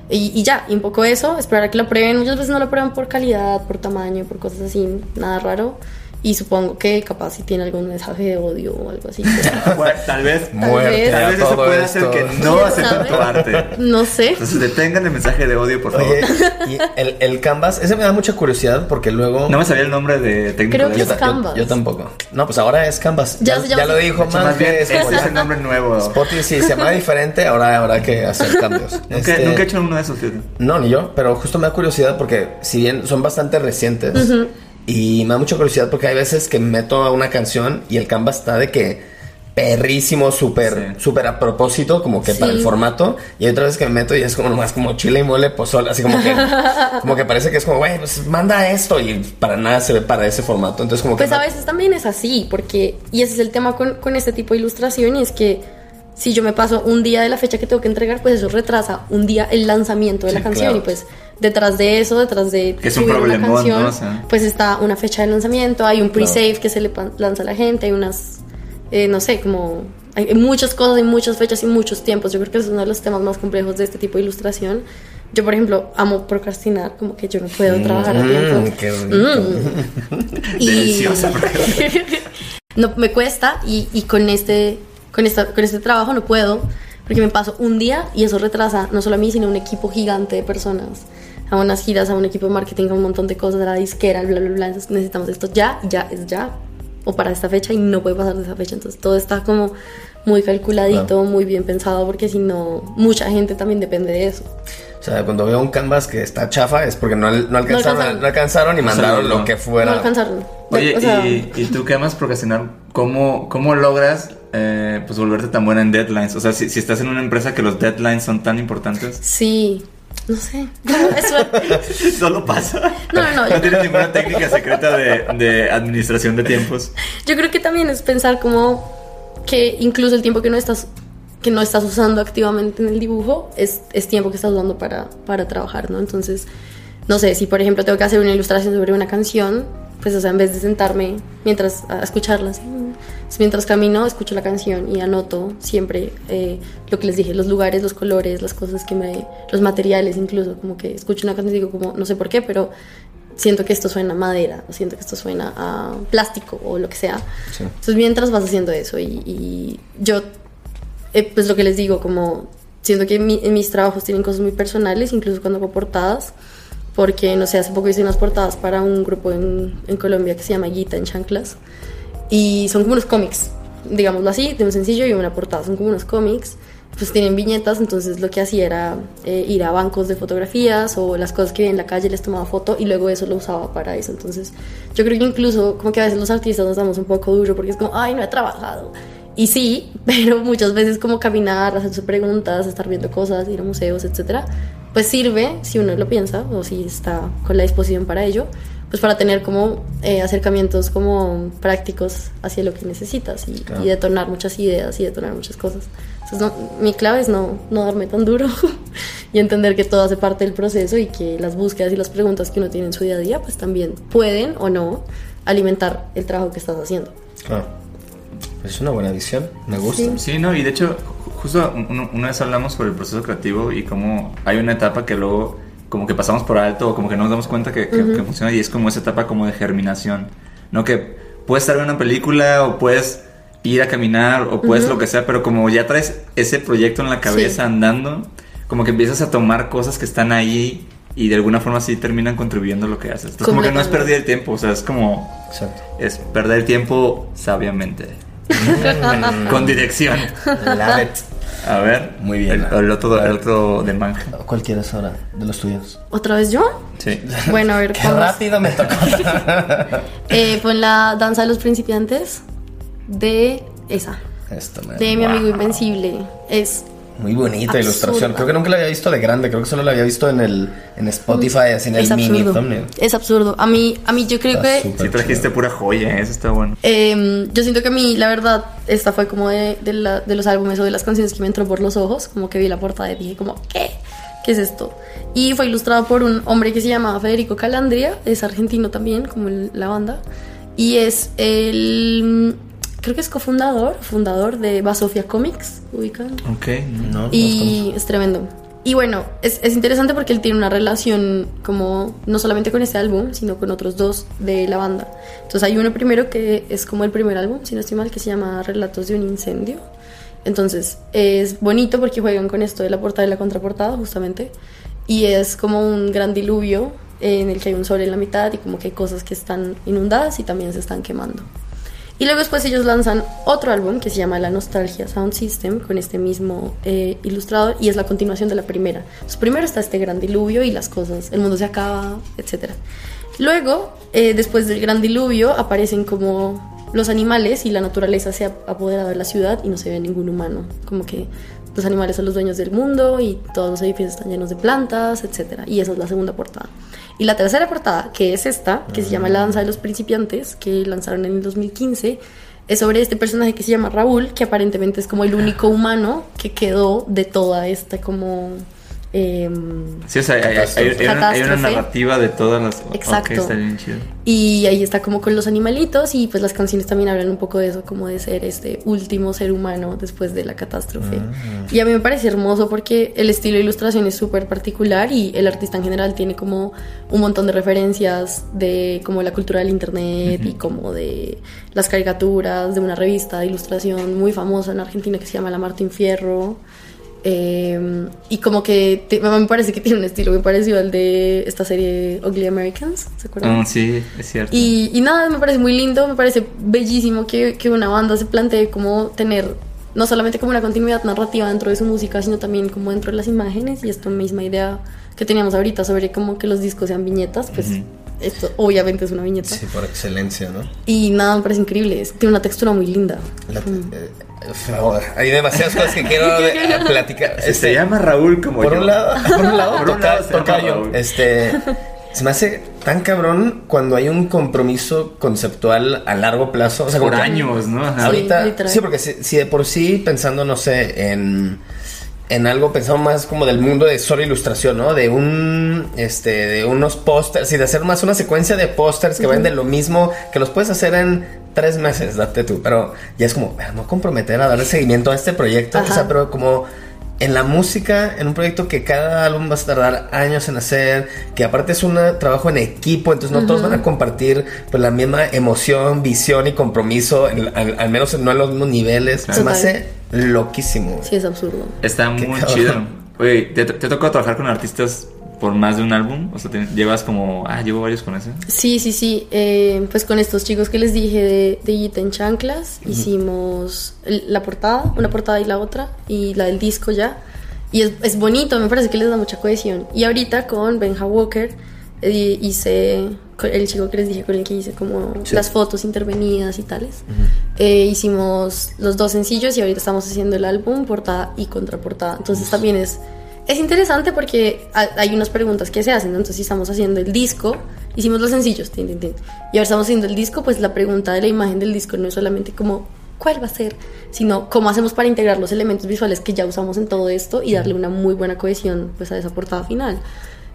Speaker 3: Y, y ya, y un poco eso, esperar a que lo prueben. Muchas veces no lo prueban por calidad, por tamaño, por cosas así, nada raro. Y supongo que capaz si tiene algún mensaje de odio o algo así. pero
Speaker 1: Bueno, tal vez.
Speaker 2: Muerte
Speaker 3: vez-
Speaker 1: Tal
Speaker 2: a
Speaker 1: vez eso puede
Speaker 2: esto.
Speaker 1: hacer que no
Speaker 3: ¿Quién
Speaker 1: acepten tu arte.
Speaker 3: no sé.
Speaker 1: Entonces detengan el mensaje de odio, por favor.
Speaker 2: Oye, y el, el Canvas, ese me da mucha curiosidad porque luego...
Speaker 1: No me sabía el nombre de técnico
Speaker 3: Creo
Speaker 1: de
Speaker 3: que
Speaker 2: yo,
Speaker 1: eso.
Speaker 3: es
Speaker 2: yo-
Speaker 3: Canvas.
Speaker 2: yo tampoco. No, pues ahora es Canvas.
Speaker 3: Ya
Speaker 2: Ya, lo dijo
Speaker 1: hecho, más bien, es
Speaker 2: Spotify.
Speaker 1: el nombre nuevo.
Speaker 2: Spotify, si se llama diferente, ahora habrá que hacer cambios.
Speaker 1: Nunca,
Speaker 2: Este,
Speaker 1: nunca he hecho uno de esos, fíjate.
Speaker 2: No, ni yo, pero justo me da curiosidad porque si bien son bastante recientes y me da mucha curiosidad porque hay veces que meto a una canción y el Canvas está de que perrísimo, súper,
Speaker 1: Sí.
Speaker 2: súper a propósito, como que
Speaker 3: Sí.
Speaker 2: para el formato. Y hay otras veces que me meto y es como nomás como chile y mole pozol, así como que, como que parece que es como, güey, pues manda esto y para nada se ve para ese formato. Entonces como que...
Speaker 3: Pues a veces también es así, porque, y ese es el tema con, con este tipo de ilustración, y es que si yo me paso un día de la fecha que tengo que entregar, pues eso retrasa un día el lanzamiento de
Speaker 2: Sí,
Speaker 3: la canción,
Speaker 2: claro.
Speaker 3: y pues detrás de eso, detrás de
Speaker 1: es un
Speaker 3: subir una
Speaker 1: problemón,
Speaker 3: canción,
Speaker 1: ¿no? O sea.
Speaker 3: pues está una fecha de lanzamiento, hay un pre-save que se le lanza a la gente, hay unas, eh, no sé, como... Hay muchas cosas, hay muchas fechas y muchos tiempos. Yo creo que es uno de los temas más complejos de este tipo de ilustración. Yo, por ejemplo, amo procrastinar, como que yo no puedo trabajar a
Speaker 2: Mm,
Speaker 3: tiempo.
Speaker 2: qué rico.
Speaker 3: Y-
Speaker 1: Deliciosa,
Speaker 3: no me cuesta y, y con este con esta con este trabajo no puedo porque me paso un día y eso retrasa no solo a mí sino a un equipo gigante de personas a unas giras a un equipo de marketing a un montón de cosas a la disquera bla bla bla entonces necesitamos esto ya ya es ya o para esta fecha y no puede pasar de esa fecha entonces todo está como muy calculadito
Speaker 2: Claro.
Speaker 3: muy bien pensado porque si no mucha gente también depende de eso
Speaker 2: O sea, cuando veo un canvas que está chafa es porque no, no alcanzaron,
Speaker 3: alcanzaron.
Speaker 2: no alcanzaron y mandaron
Speaker 1: no.
Speaker 2: lo que
Speaker 3: no
Speaker 2: fuera.
Speaker 3: alcanzaron
Speaker 1: Oye,
Speaker 3: O sea,
Speaker 1: y, y tú que amas procrastinar, ¿cómo, cómo logras eh, pues volverte tan buena en deadlines? O sea, si, si estás en una empresa que los deadlines son tan importantes,
Speaker 3: sí no sé es suerte
Speaker 1: solo pasa.
Speaker 3: No, no, no,
Speaker 1: No tienes ninguna técnica secreta de, de administración de tiempos.
Speaker 3: Yo creo que también es pensar como que incluso el tiempo que no estás que no estás usando activamente en el dibujo es, es tiempo que estás usando para, para trabajar, ¿no? Entonces, no sé, si por ejemplo tengo que hacer una ilustración sobre una canción, pues o sea, en vez de sentarme mientras a escucharla, así, pues, mientras camino, escucho la canción y anoto siempre eh, lo que les dije, los lugares, los colores, las cosas que me, los materiales incluso, como que escucho una canción y digo como, no sé por qué, pero siento que esto suena a madera, o siento que esto suena a plástico o lo que sea.
Speaker 2: Sí.
Speaker 3: Entonces mientras vas haciendo eso y, y yo, eh, pues lo que les digo, como siento que mi- en mis trabajos tienen cosas muy personales, incluso cuando hago portadas, porque no sé, hace poco hice unas portadas para un grupo en, en Colombia que se llama Guita en Chanclas y son como unos cómics, digámoslo así, de un sencillo y una portada, son como unos cómics. Pues tienen viñetas, entonces lo que hacía era eh, ir a bancos de fotografías o las cosas que vi en la calle les tomaba foto y luego eso lo usaba para eso. Entonces yo creo que incluso como que a veces los artistas nos damos un poco duro porque es como, ay, no he trabajado. Y sí, pero muchas veces como caminar, hacerse preguntas, estar viendo cosas, ir a museos, etcétera, pues sirve si uno lo piensa o si está con la disposición para ello, pues para tener como eh, acercamientos como prácticos hacia lo que necesitas y,
Speaker 2: Claro.
Speaker 3: y detonar muchas ideas y detonar muchas cosas. Entonces no, mi clave es no, no darme tan duro y entender que todo hace parte del proceso y que las búsquedas y las preguntas que uno tiene en su día a día pues también pueden o no alimentar el trabajo que estás haciendo.
Speaker 2: Claro. Es una buena visión, me gusta.
Speaker 3: Sí.
Speaker 1: Sí, no, y de hecho, ju- justo un- una vez hablamos sobre el proceso creativo y cómo hay una etapa que luego como que pasamos por alto o como que no nos damos cuenta que, que- que funciona y es como esa etapa como de germinación, ¿no? Que puedes estar viendo una película o puedes ir a caminar o puedes lo que sea, pero como ya traes ese proyecto en la cabeza
Speaker 3: Sí.
Speaker 1: andando, como que empiezas a tomar cosas que están ahí y de alguna forma sí terminan contribuyendo a lo que haces. Entonces como que no es perder el tiempo, o sea, es como
Speaker 2: Exacto.
Speaker 1: es perder el tiempo sabiamente. Con dirección.
Speaker 2: Love it.
Speaker 1: A ver.
Speaker 2: Muy bien.
Speaker 1: El, el otro, el otro de manja.
Speaker 2: ¿Cuál quieres ahora de los tuyos?
Speaker 3: ¿Otra vez yo?
Speaker 1: Sí.
Speaker 3: Bueno, a ver,
Speaker 2: Qué rápido me tocó.
Speaker 3: Eh, pon la danza de los principiantes de esa,
Speaker 2: Esto, man.
Speaker 3: de mi
Speaker 2: Wow.
Speaker 3: amigo Invencible. Es
Speaker 2: Muy bonita
Speaker 3: Absurda.
Speaker 2: ilustración. Creo que nunca la había visto de grande. Creo que solo la había visto en el en Spotify, así en el
Speaker 3: es
Speaker 2: mini
Speaker 3: absurdo.
Speaker 2: thumbnail.
Speaker 3: Es absurdo. A mí, a mí yo creo
Speaker 2: Está
Speaker 3: que
Speaker 1: Sí trajiste pura joya, ¿eh? eso está bueno.
Speaker 3: Eh, yo siento que a mí, la verdad, esta fue como de, de la- de los álbumes o de las canciones que me entró por los ojos, como que vi la portada y dije como, ¿qué? ¿Qué es esto? Y fue ilustrado por un hombre que se llama Federico Calandria, es argentino también, como el- la banda, y es el, creo que es cofundador, fundador de Basofia Comics, ubican.
Speaker 1: Ok.
Speaker 2: No,
Speaker 3: Y es tremendo. Y bueno, es, es interesante porque él tiene una relación como no solamente con este álbum, sino con otros dos de la banda. Entonces hay uno primero que es como el primer álbum, si no estoy mal, que se llama Relatos de un incendio. Entonces es bonito porque juegan con esto de la portada y la contraportada justamente. Y es como un gran diluvio en el que hay un sol en la mitad y como que hay cosas que están inundadas y también se están quemando. Y luego después ellos lanzan otro álbum que se llama La Nostalgia Sound System con este mismo eh, ilustrador y es la continuación de la primera. Entonces, primero está este gran diluvio y las cosas, el mundo se acaba, etc. Luego, eh, después del gran diluvio, aparecen como los animales y la naturaleza se ha apoderado de la ciudad y no se ve ningún humano. Como que los animales son los dueños del mundo y todos los edificios están llenos de plantas, etc. Y esa es la segunda portada. Y la tercera portada, que es esta, que se llama La Danza de los Principiantes, que lanzaron en el 2015, es sobre este personaje que se llama Raúl, que aparentemente es como el único humano que quedó de toda esta como... em,
Speaker 1: Sí, o sea, hay, hay- hay- hay una, hay una
Speaker 3: Catástrofe.
Speaker 1: narrativa de todas las.
Speaker 3: Exacto.
Speaker 1: Ok, está bien chido.
Speaker 3: y ahí está como con los animalitos y pues las canciones también hablan un poco de eso, como de ser este último ser humano después de la catástrofe. Y a mí me parece hermoso porque el estilo de ilustración es súper particular y el artista en general tiene como un montón de referencias de como la cultura del internet y como de las caricaturas de una revista de ilustración muy famosa en Argentina que se llama La Martín Fierro. Eh, y como que te- me parece que tiene un estilo muy parecido al de esta serie Ugly Americans, ¿se acuerdan?
Speaker 1: Ah, sí, es cierto.
Speaker 3: Y, y nada, me parece muy lindo, me parece bellísimo que, que una banda se plantee como tener no solamente como una continuidad narrativa dentro de su música, sino también como dentro de las imágenes y esta misma idea que teníamos ahorita sobre como que los discos sean viñetas, pues
Speaker 1: Ujú.
Speaker 3: esto obviamente es una viñeta.
Speaker 2: Sí, por excelencia, ¿no?
Speaker 3: Y nada, me parece increíble, es- tiene una textura muy linda.
Speaker 2: La- eh, hay demasiadas cosas que quiero de- platicar.
Speaker 1: Se
Speaker 2: Este,
Speaker 1: llama Raúl como
Speaker 2: por
Speaker 1: yo.
Speaker 2: un lado, por un lado,
Speaker 1: Por un lado se llama
Speaker 2: tocayo.
Speaker 1: Raúl.
Speaker 2: Este, se me hace tan cabrón cuando hay un compromiso conceptual a largo plazo. O sea, como
Speaker 1: Por
Speaker 2: que-
Speaker 1: años, ¿no? Ajá.
Speaker 2: Ahorita, sí, porque si, si de por sí pensando, no sé, en, en algo pensamos más como del mundo de solo ilustración, ¿no? De un, este, de unos pósters y de hacer más una secuencia de pósters que venden lo mismo, que los puedes hacer en tres meses, date tú, pero ya es como, no comprometer a darle seguimiento a este proyecto,
Speaker 3: Ajá.
Speaker 2: o sea, pero como en la música, en un proyecto que cada álbum va a tardar años en hacer, que aparte es un trabajo en equipo, entonces no todos van a compartir pues, la misma emoción, visión y compromiso, en- al, al menos no en los mismos niveles. Se me hace loquísimo.
Speaker 3: Sí, es absurdo.
Speaker 1: Está muy
Speaker 2: cabrón.
Speaker 1: chido. Oye, ¿te, te tocó trabajar con artistas por más de un álbum? O sea, te- llevas como. Ah, llevo varios con ese.
Speaker 3: Sí, sí, sí. eh, pues con estos chicos que les dije de, de Guita en Chanclas, hicimos el- la portada, una portada y la otra, y la del disco ya. Y es, es bonito, me parece que les da mucha cohesión. Y ahorita con Benja Walker eh, hice, el chico que les dije con el que hice como
Speaker 2: Sí.
Speaker 3: las fotos intervenidas y tales. Eh, hicimos los dos sencillos y ahorita estamos haciendo el álbum, portada y contraportada. Entonces también es, es interesante porque ha- hay unas preguntas que se hacen. Entonces, si estamos haciendo el disco, hicimos los sencillos, tin, tin, tin, y ahora estamos haciendo el disco, pues la pregunta de la imagen del disco no es solamente como cuál va a ser, sino cómo hacemos para integrar los elementos visuales que ya usamos en todo esto y darle una muy buena cohesión pues a esa portada final.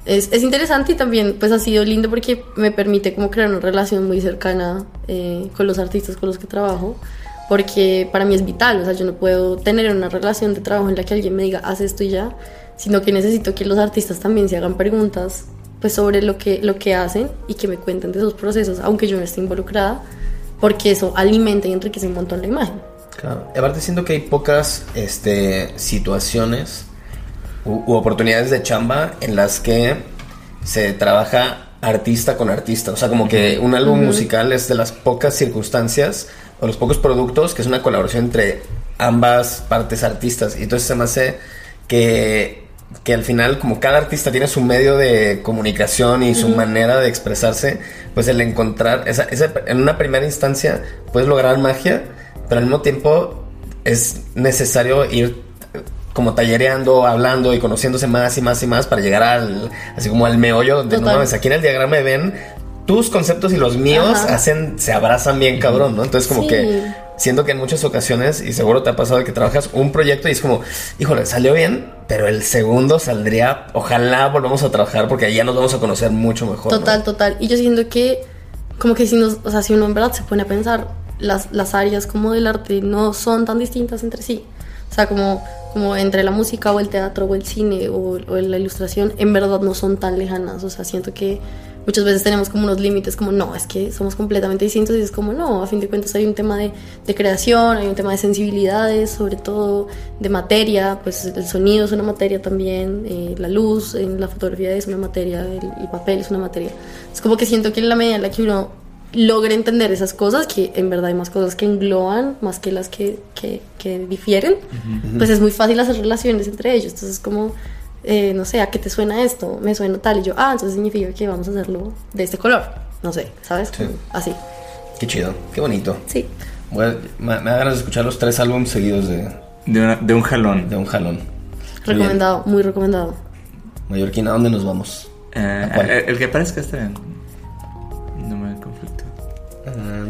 Speaker 3: Es, es interesante y también pues ha sido lindo porque me permite como crear una relación muy cercana eh, con los artistas con los que trabajo porque para mí es vital, o sea, yo no puedo tener una relación de trabajo en la que alguien me diga, haz esto y ya, sino que necesito que los artistas también se hagan preguntas pues sobre lo que, lo que hacen y que me cuenten de sus procesos, aunque yo no esté involucrada, porque eso alimenta y enriquece un montón la imagen.
Speaker 2: Claro. Aparte siento que hay pocas este, situaciones u, u oportunidades de chamba en las que se trabaja artista con artista. O sea, como que un álbum musical es de las pocas circunstancias o los pocos productos que es una colaboración entre ambas partes artistas. Y entonces se me hace que, que al final, como cada artista tiene su medio de comunicación y su manera de expresarse, pues el encontrar, esa, esa- en una primera instancia puedes lograr magia, pero al mismo tiempo es necesario ir eh, como tallereando, hablando y conociéndose más y más y más para llegar al, así como al meollo donde no mames, aquí en el diagrama ven tus conceptos y los míos
Speaker 3: Ajá.
Speaker 2: hacen, se abrazan bien cabrón, ¿no? Entonces como
Speaker 3: Sí.
Speaker 2: que siento que en muchas ocasiones, y seguro te ha pasado que trabajas un proyecto y es como, híjole, salió bien, pero el segundo saldría, ojalá volvamos a trabajar porque ahí ya nos vamos a conocer mucho mejor. ¿no?
Speaker 3: Total, total. Y yo siento que, como que si, nos, o sea, si uno en verdad se pone a pensar, las, las áreas como del arte no son tan distintas entre sí. O sea, como, como entre la música o el teatro o el cine o, o la ilustración, en verdad no son tan lejanas. O sea, siento que muchas veces tenemos como unos límites, como no, es que somos completamente distintos y es como no, a fin de cuentas hay un tema de, de creación, hay un tema de sensibilidades, sobre todo de materia, pues el sonido es una materia también, eh, la luz en la fotografía es una materia, el, el papel es una materia. Es como que siento que en la medida en la que uno logre entender esas cosas, que en verdad hay más cosas que engloban más que las que, que, que difieren, pues es muy fácil hacer relaciones entre ellos. Entonces, como, eh, no sé, ¿a qué te suena esto? Me suena tal. Y yo, ah, entonces significa que vamos a hacerlo de este color. No sé, ¿sabes?
Speaker 2: Sí.
Speaker 3: Así.
Speaker 2: Qué chido, qué bonito.
Speaker 3: Sí.
Speaker 2: Bueno, me, me da ganas de escuchar los tres álbumes seguidos de,
Speaker 1: De, una- de un jalón.
Speaker 2: de un jalón. Muy.
Speaker 3: Recomendado, muy recomendado.
Speaker 2: Mallorquina, ¿a dónde nos vamos?
Speaker 1: Eh,
Speaker 2: ¿A cuál?
Speaker 1: el, el que aparezca está bien. No me conflicto.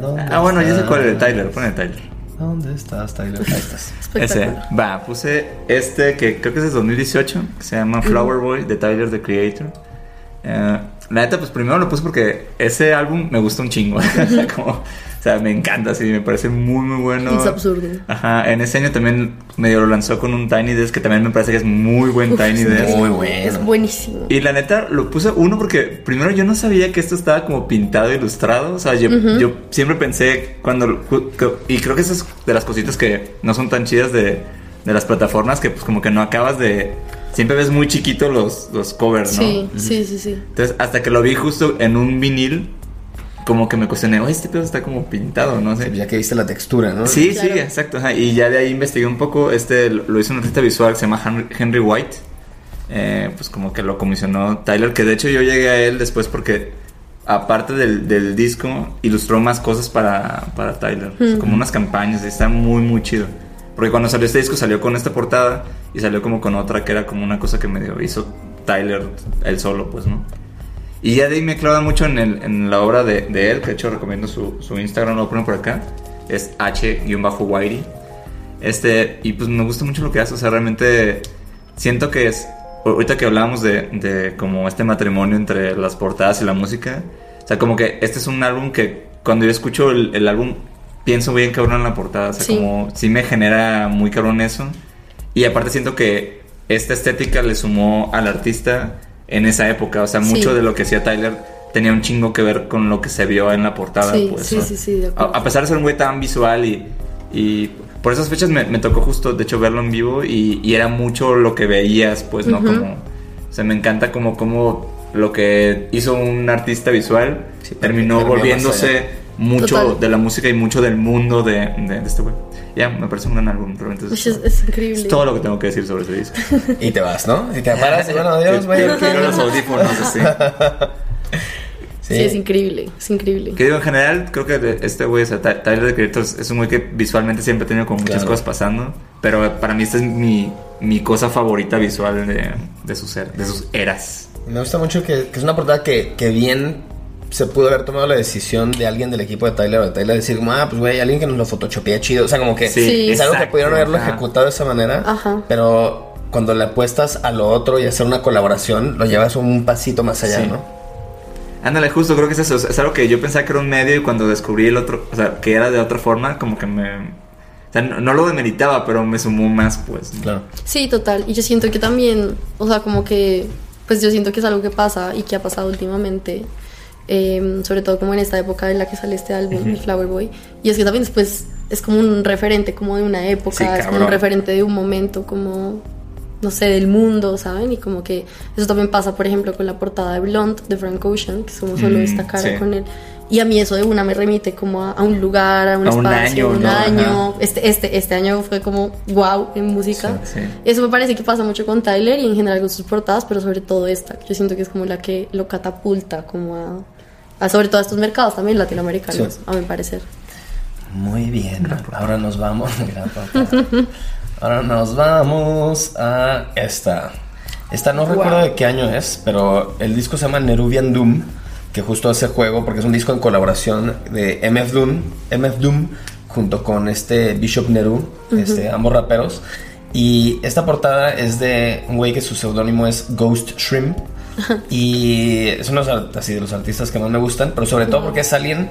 Speaker 2: ¿dónde
Speaker 1: Ah, bueno, ya sé cuál es el de Tyler. Pon el de Tyler.
Speaker 2: ¿Dónde estás, Tyler? Ahí estás.
Speaker 1: Ese. Va, puse este que creo que es de 2018, que se llama Flower Boy de Tyler the Creator. Eh, la neta, pues primero lo puse porque ese álbum me gusta un chingo. como, o sea, me encanta, sí, me parece muy, muy bueno.
Speaker 3: It's absurdo.
Speaker 1: Ajá, en ese año también medio lo lanzó con un Tiny Desk que también me parece que es muy buen
Speaker 3: Uf,
Speaker 1: Tiny
Speaker 3: es
Speaker 1: Desk.
Speaker 2: Muy bueno.
Speaker 3: Es buenísimo.
Speaker 1: Y la neta, lo puse uno porque primero yo no sabía que esto estaba como pintado, ilustrado. O sea, yo, yo siempre pensé cuando... Y creo que eso es de las cositas que no son tan chidas de, de las plataformas, que pues como que no acabas de... Siempre ves muy chiquito los, los covers, ¿no?
Speaker 3: Sí, sí, sí, sí.
Speaker 1: Entonces, hasta que lo vi justo en un vinil, como que me cuestioné, oye, este pedo está como pintado, no sé.
Speaker 2: Ya que viste la textura, ¿no?
Speaker 1: Sí,
Speaker 3: Claro.
Speaker 1: sí, exacto. ajá. Y ya de ahí investigué un poco. Este lo hizo un artista visual que se llama Henry, Henry White. Eh, pues como que lo comisionó Tyler, que de hecho yo llegué a él después porque aparte del, del disco, ilustró más cosas para, para Tyler. O sea, como unas campañas, está muy, muy chido. Porque cuando salió este disco salió con esta portada y salió como con otra que era como una cosa que medio hizo Tyler él solo, pues, ¿no? Y ya de ahí me clava mucho en, el- en la obra de, de él, que de hecho recomiendo su, su Instagram, lo pongo por acá. Es H-Whitey. Este, y pues me gusta mucho lo que hace, o sea, realmente siento que es, ahorita que hablábamos de, de como este matrimonio entre las portadas y la música, o sea, como que este es un álbum que cuando yo escucho el, el álbum pienso bien cabrón en la portada, o sea,
Speaker 3: Sí.
Speaker 1: como sí me genera muy cabrón eso. Y aparte siento que esta estética le sumó al artista en esa época, o sea,
Speaker 3: Sí.
Speaker 1: mucho de lo que hacía Tyler tenía un chingo que ver con lo que se vio en la portada.
Speaker 3: Sí,
Speaker 1: pues,
Speaker 3: sí,
Speaker 1: ¿no?
Speaker 3: sí, sí, de
Speaker 1: a,
Speaker 3: acuerdo.
Speaker 1: a pesar de ser un güey tan visual y, y por esas fechas me, me tocó justo, de hecho, verlo en vivo y, y era mucho lo que veías, pues, ¿no? Como, o sea, me encanta como, como lo que hizo un artista visual
Speaker 2: Sí,
Speaker 1: terminó volviéndose mucho
Speaker 3: Total.
Speaker 1: de la música y mucho del mundo de, de- de este güey. Ya, me parece un gran álbum, realmente.
Speaker 3: Uy, es, es increíble.
Speaker 1: es todo lo que tengo que decir sobre ese disco.
Speaker 2: Y te vas, ¿no? Y te paras y bueno, adiós, güey.
Speaker 1: Quiero- los audífonos, así.
Speaker 3: Sí. es increíble, es increíble.
Speaker 1: Que digo, en general, creo que de- este güey, o sea, Ty- Tyler, the Creator, es un güey que visualmente siempre ha tenido como muchas
Speaker 2: Claro.
Speaker 1: cosas pasando. Pero para mí esta es mi, mi cosa favorita visual de, de, sus, de sus eras.
Speaker 2: Me gusta mucho que, que es una portada que, que bien se pudo haber tomado la decisión de alguien del equipo de Tyler o de Tyler decir, como, ah, pues güey, alguien que nos lo photoshopea chido. O sea, como que
Speaker 1: Sí,
Speaker 2: es algo que pudieron haberlo
Speaker 1: ajá.
Speaker 2: ejecutado de esa manera.
Speaker 3: Ajá.
Speaker 2: Pero cuando le apuestas a lo otro y hacer una colaboración, lo llevas un pasito más allá,
Speaker 1: Sí.
Speaker 2: ¿no?
Speaker 1: Ándale, justo, creo que es eso. Es algo que yo pensaba que era un medio y cuando descubrí el otro, o sea, que era de otra forma, como que me, O sea, no, no lo demeritaba, pero me sumó más, pues. ¿no?
Speaker 2: Claro.
Speaker 3: Sí, total. Y yo siento que también, o sea, como que, pues yo siento que es algo que pasa y que ha pasado últimamente, eh, sobre todo como en esta época en la que sale este álbum, el Flower Boy. Y es que también después es como un referente como de una época,
Speaker 1: Sí,
Speaker 3: es como un referente de un momento, como, no sé, del mundo, ¿saben? Y como que eso también pasa, por ejemplo, con la portada de Blonde de Frank Ocean, que es como solo
Speaker 1: Mm,
Speaker 3: esta cara
Speaker 1: sí.
Speaker 3: con él. Y a mí eso de una me remite como a, a un lugar, a un
Speaker 1: A un
Speaker 3: espacio,
Speaker 1: año,
Speaker 3: un
Speaker 1: ¿no?
Speaker 3: año. Este, este, este año fue como wow en música.
Speaker 1: Sí, sí.
Speaker 3: Eso me parece que pasa mucho con Tyler y en general con sus portadas, pero sobre todo esta. Yo siento que es como la que lo catapulta como a sobre todo a estos mercados también latinoamericanos,
Speaker 2: Sí.
Speaker 3: a mi parecer.
Speaker 2: Muy bien. Ahora nos vamos. Ahora nos vamos a esta. Esta no
Speaker 3: Wow.
Speaker 2: recuerdo de qué año es, pero el disco se llama Nerubian Doom, que justo hace juego porque es un disco en colaboración de MF Doom, MF Doom junto con este Bishop Neru, este, ambos raperos. Y esta portada es de un güey que su seudónimo es Ghost Shrimp. Y es uno así, de los artistas que más me gustan, pero sobre todo porque es alguien